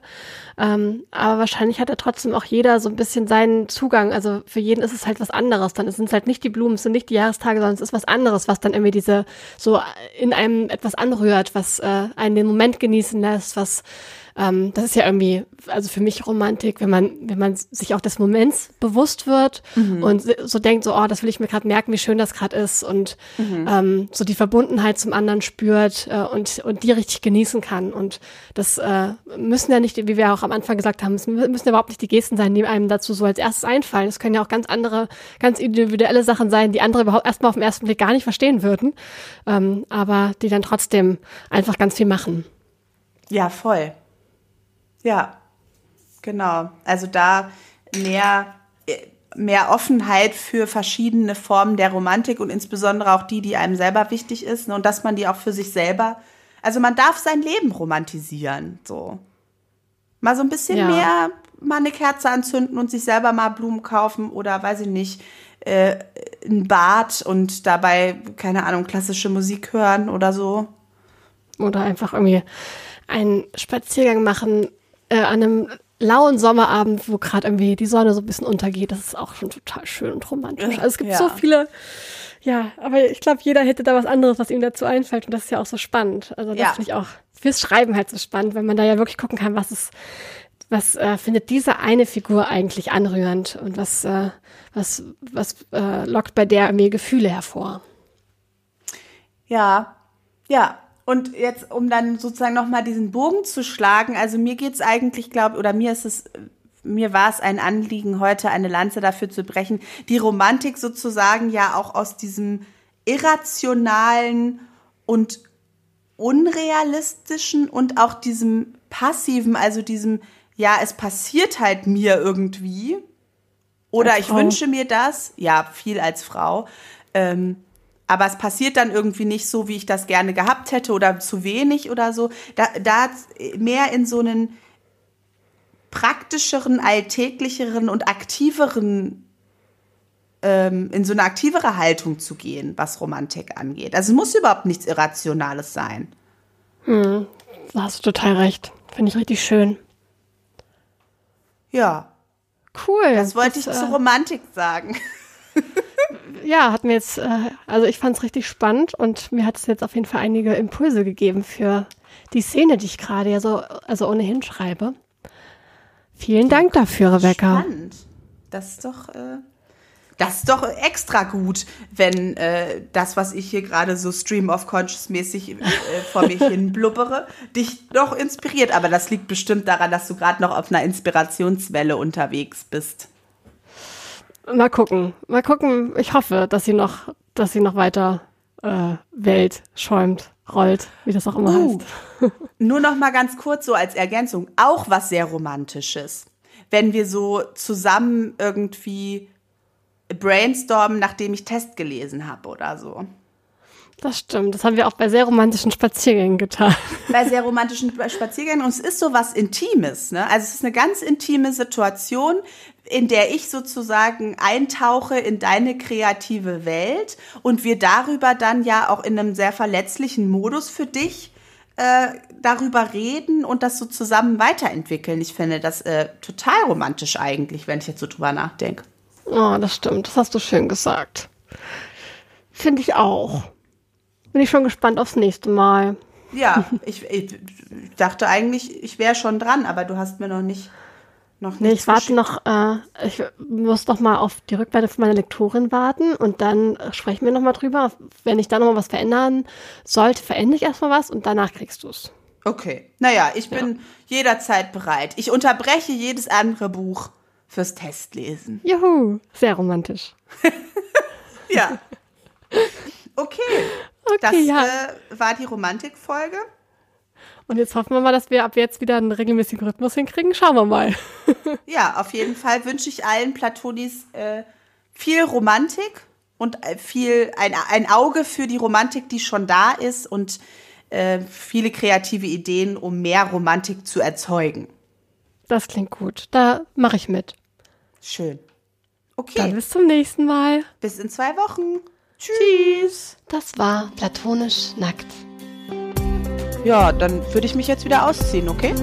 Ähm, aber wahrscheinlich hat ja trotzdem auch jeder so ein bisschen seinen Zugang. Also für jeden ist es halt was anderes. Dann sind es halt nicht die Blumen, es sind nicht die Jahrestage, sondern es ist was anderes, was dann irgendwie diese so in einem etwas anrührt, was äh, einen den Moment genießen lässt, was ähm, das ist ja irgendwie, also für mich Romantik, wenn man, wenn man sich auch des Moments bewusst wird mhm. und so denkt, so, oh, das will ich mir gerade merken, wie schön das gerade ist und mhm. ähm, so die Verbundenheit zum anderen spürt äh, und, und die richtig genießen kann. Und das äh, müssen ja nicht, wie wir auch am Anfang gesagt haben, es müssen ja überhaupt nicht die Gesten sein, die einem dazu so als erstes einfallen. Es können ja auch ganz andere, ganz individuelle Sachen sein, die andere überhaupt erstmal auf den ersten Blick gar nicht verstehen würden, ähm, aber die dann trotzdem einfach ganz viel machen. Ja, voll. Ja, genau. Also da mehr, mehr Offenheit für verschiedene Formen der Romantik und insbesondere auch die, die einem selber wichtig ist ne, und dass man die auch für sich selber, also man darf sein Leben romantisieren, so. Mal so ein bisschen ja. mehr, mal eine Kerze anzünden und sich selber mal Blumen kaufen oder weiß ich nicht, äh, ein Bad und dabei, keine Ahnung, klassische Musik hören oder so. Oder einfach irgendwie einen Spaziergang machen äh, an einem lauen Sommerabend, wo gerade irgendwie die Sonne so ein bisschen untergeht. Das ist auch schon total schön und romantisch. Also es gibt ja. so viele, ja, aber ich glaube, jeder hätte da was anderes, was ihm dazu einfällt. Und das ist ja auch so spannend. Also das ja. finde ich auch fürs Schreiben halt so spannend, wenn man da ja wirklich gucken kann, was ist, was äh, findet diese eine Figur eigentlich anrührend und was, äh, was, was äh, lockt bei der mir Gefühle hervor. Ja, ja, und jetzt, um dann sozusagen nochmal diesen Bogen zu schlagen, also mir geht's eigentlich, glaube oder mir ist es, mir war es ein Anliegen, heute eine Lanze dafür zu brechen, die Romantik sozusagen ja auch aus diesem irrationalen und unrealistischen und auch diesem passiven, also diesem, ja, es passiert halt mir irgendwie. Oder ich wünsche mir das, ja, viel als Frau, ähm, aber es passiert dann irgendwie nicht so, wie ich das gerne gehabt hätte oder zu wenig oder so. Da, da mehr in so einen praktischeren, alltäglicheren und aktiveren, ähm, in so eine aktivere Haltung zu gehen, was Romantik angeht. Also es muss überhaupt nichts Irrationales sein. Hm, da hast du total recht. Finde ich richtig schön. Ja. Cool. Das wollte das, ich äh, zur Romantik sagen. ja, hat mir jetzt, äh, also ich fand es richtig spannend und mir hat es jetzt auf jeden Fall einige Impulse gegeben für die Szene, die ich gerade ja so, also ohnehin schreibe. Vielen Dank dafür, Rebecca. Spannend. Das ist doch, äh, Das ist doch extra gut, wenn äh, das, was ich hier gerade so Stream of Conscious mäßig äh, vor mir hin blubbere, dich doch inspiriert. Aber das liegt bestimmt daran, dass du gerade noch auf einer Inspirationswelle unterwegs bist. Mal gucken, mal gucken. Ich hoffe, dass sie noch, dass sie noch weiter äh, Welt schäumt, rollt, wie das auch immer uh, heißt. Nur noch mal ganz kurz so als Ergänzung, auch was sehr romantisches, wenn wir so zusammen irgendwie brainstormen, nachdem ich Test gelesen habe oder so. Das stimmt. Das haben wir auch bei sehr romantischen Spaziergängen getan. Bei sehr romantischen Spaziergängen. Und es ist so was Intimes. Ne? Also es ist eine ganz intime Situation, in der ich sozusagen eintauche in deine kreative Welt und wir darüber dann ja auch in einem sehr verletzlichen Modus für dich äh, darüber reden und das so zusammen weiterentwickeln. Ich finde das äh, total romantisch eigentlich, wenn ich jetzt so drüber nachdenke. Oh, das stimmt. Das hast du schön gesagt. Finde ich auch. Bin ich schon gespannt aufs nächste Mal. Ja, ich, ich dachte eigentlich, ich wäre schon dran, aber du hast mir noch nicht. Noch nee, ich warte noch, äh, ich muss noch mal auf die Rückmeldung von meiner Lektorin warten und dann sprechen wir noch mal drüber. Wenn ich da noch mal was verändern sollte, verändere ich erstmal was und danach kriegst du es. Okay. Naja, ich bin ja. jederzeit bereit. Ich unterbreche jedes andere Buch fürs Testlesen. Juhu, sehr romantisch. ja. Okay. Okay, das ja. äh, war die Romantikfolge. Und jetzt hoffen wir mal, dass wir ab jetzt wieder einen regelmäßigen Rhythmus hinkriegen. Schauen wir mal. ja, auf jeden Fall wünsche ich allen Platonis äh, viel Romantik und äh, viel ein, ein Auge für die Romantik, die schon da ist und äh, viele kreative Ideen, um mehr Romantik zu erzeugen. Das klingt gut. Da mache ich mit. Schön. Okay. Dann bis zum nächsten Mal. Bis in zwei Wochen. Tschüss. Das war platonisch nackt. Ja, dann würde ich mich jetzt wieder ausziehen, okay?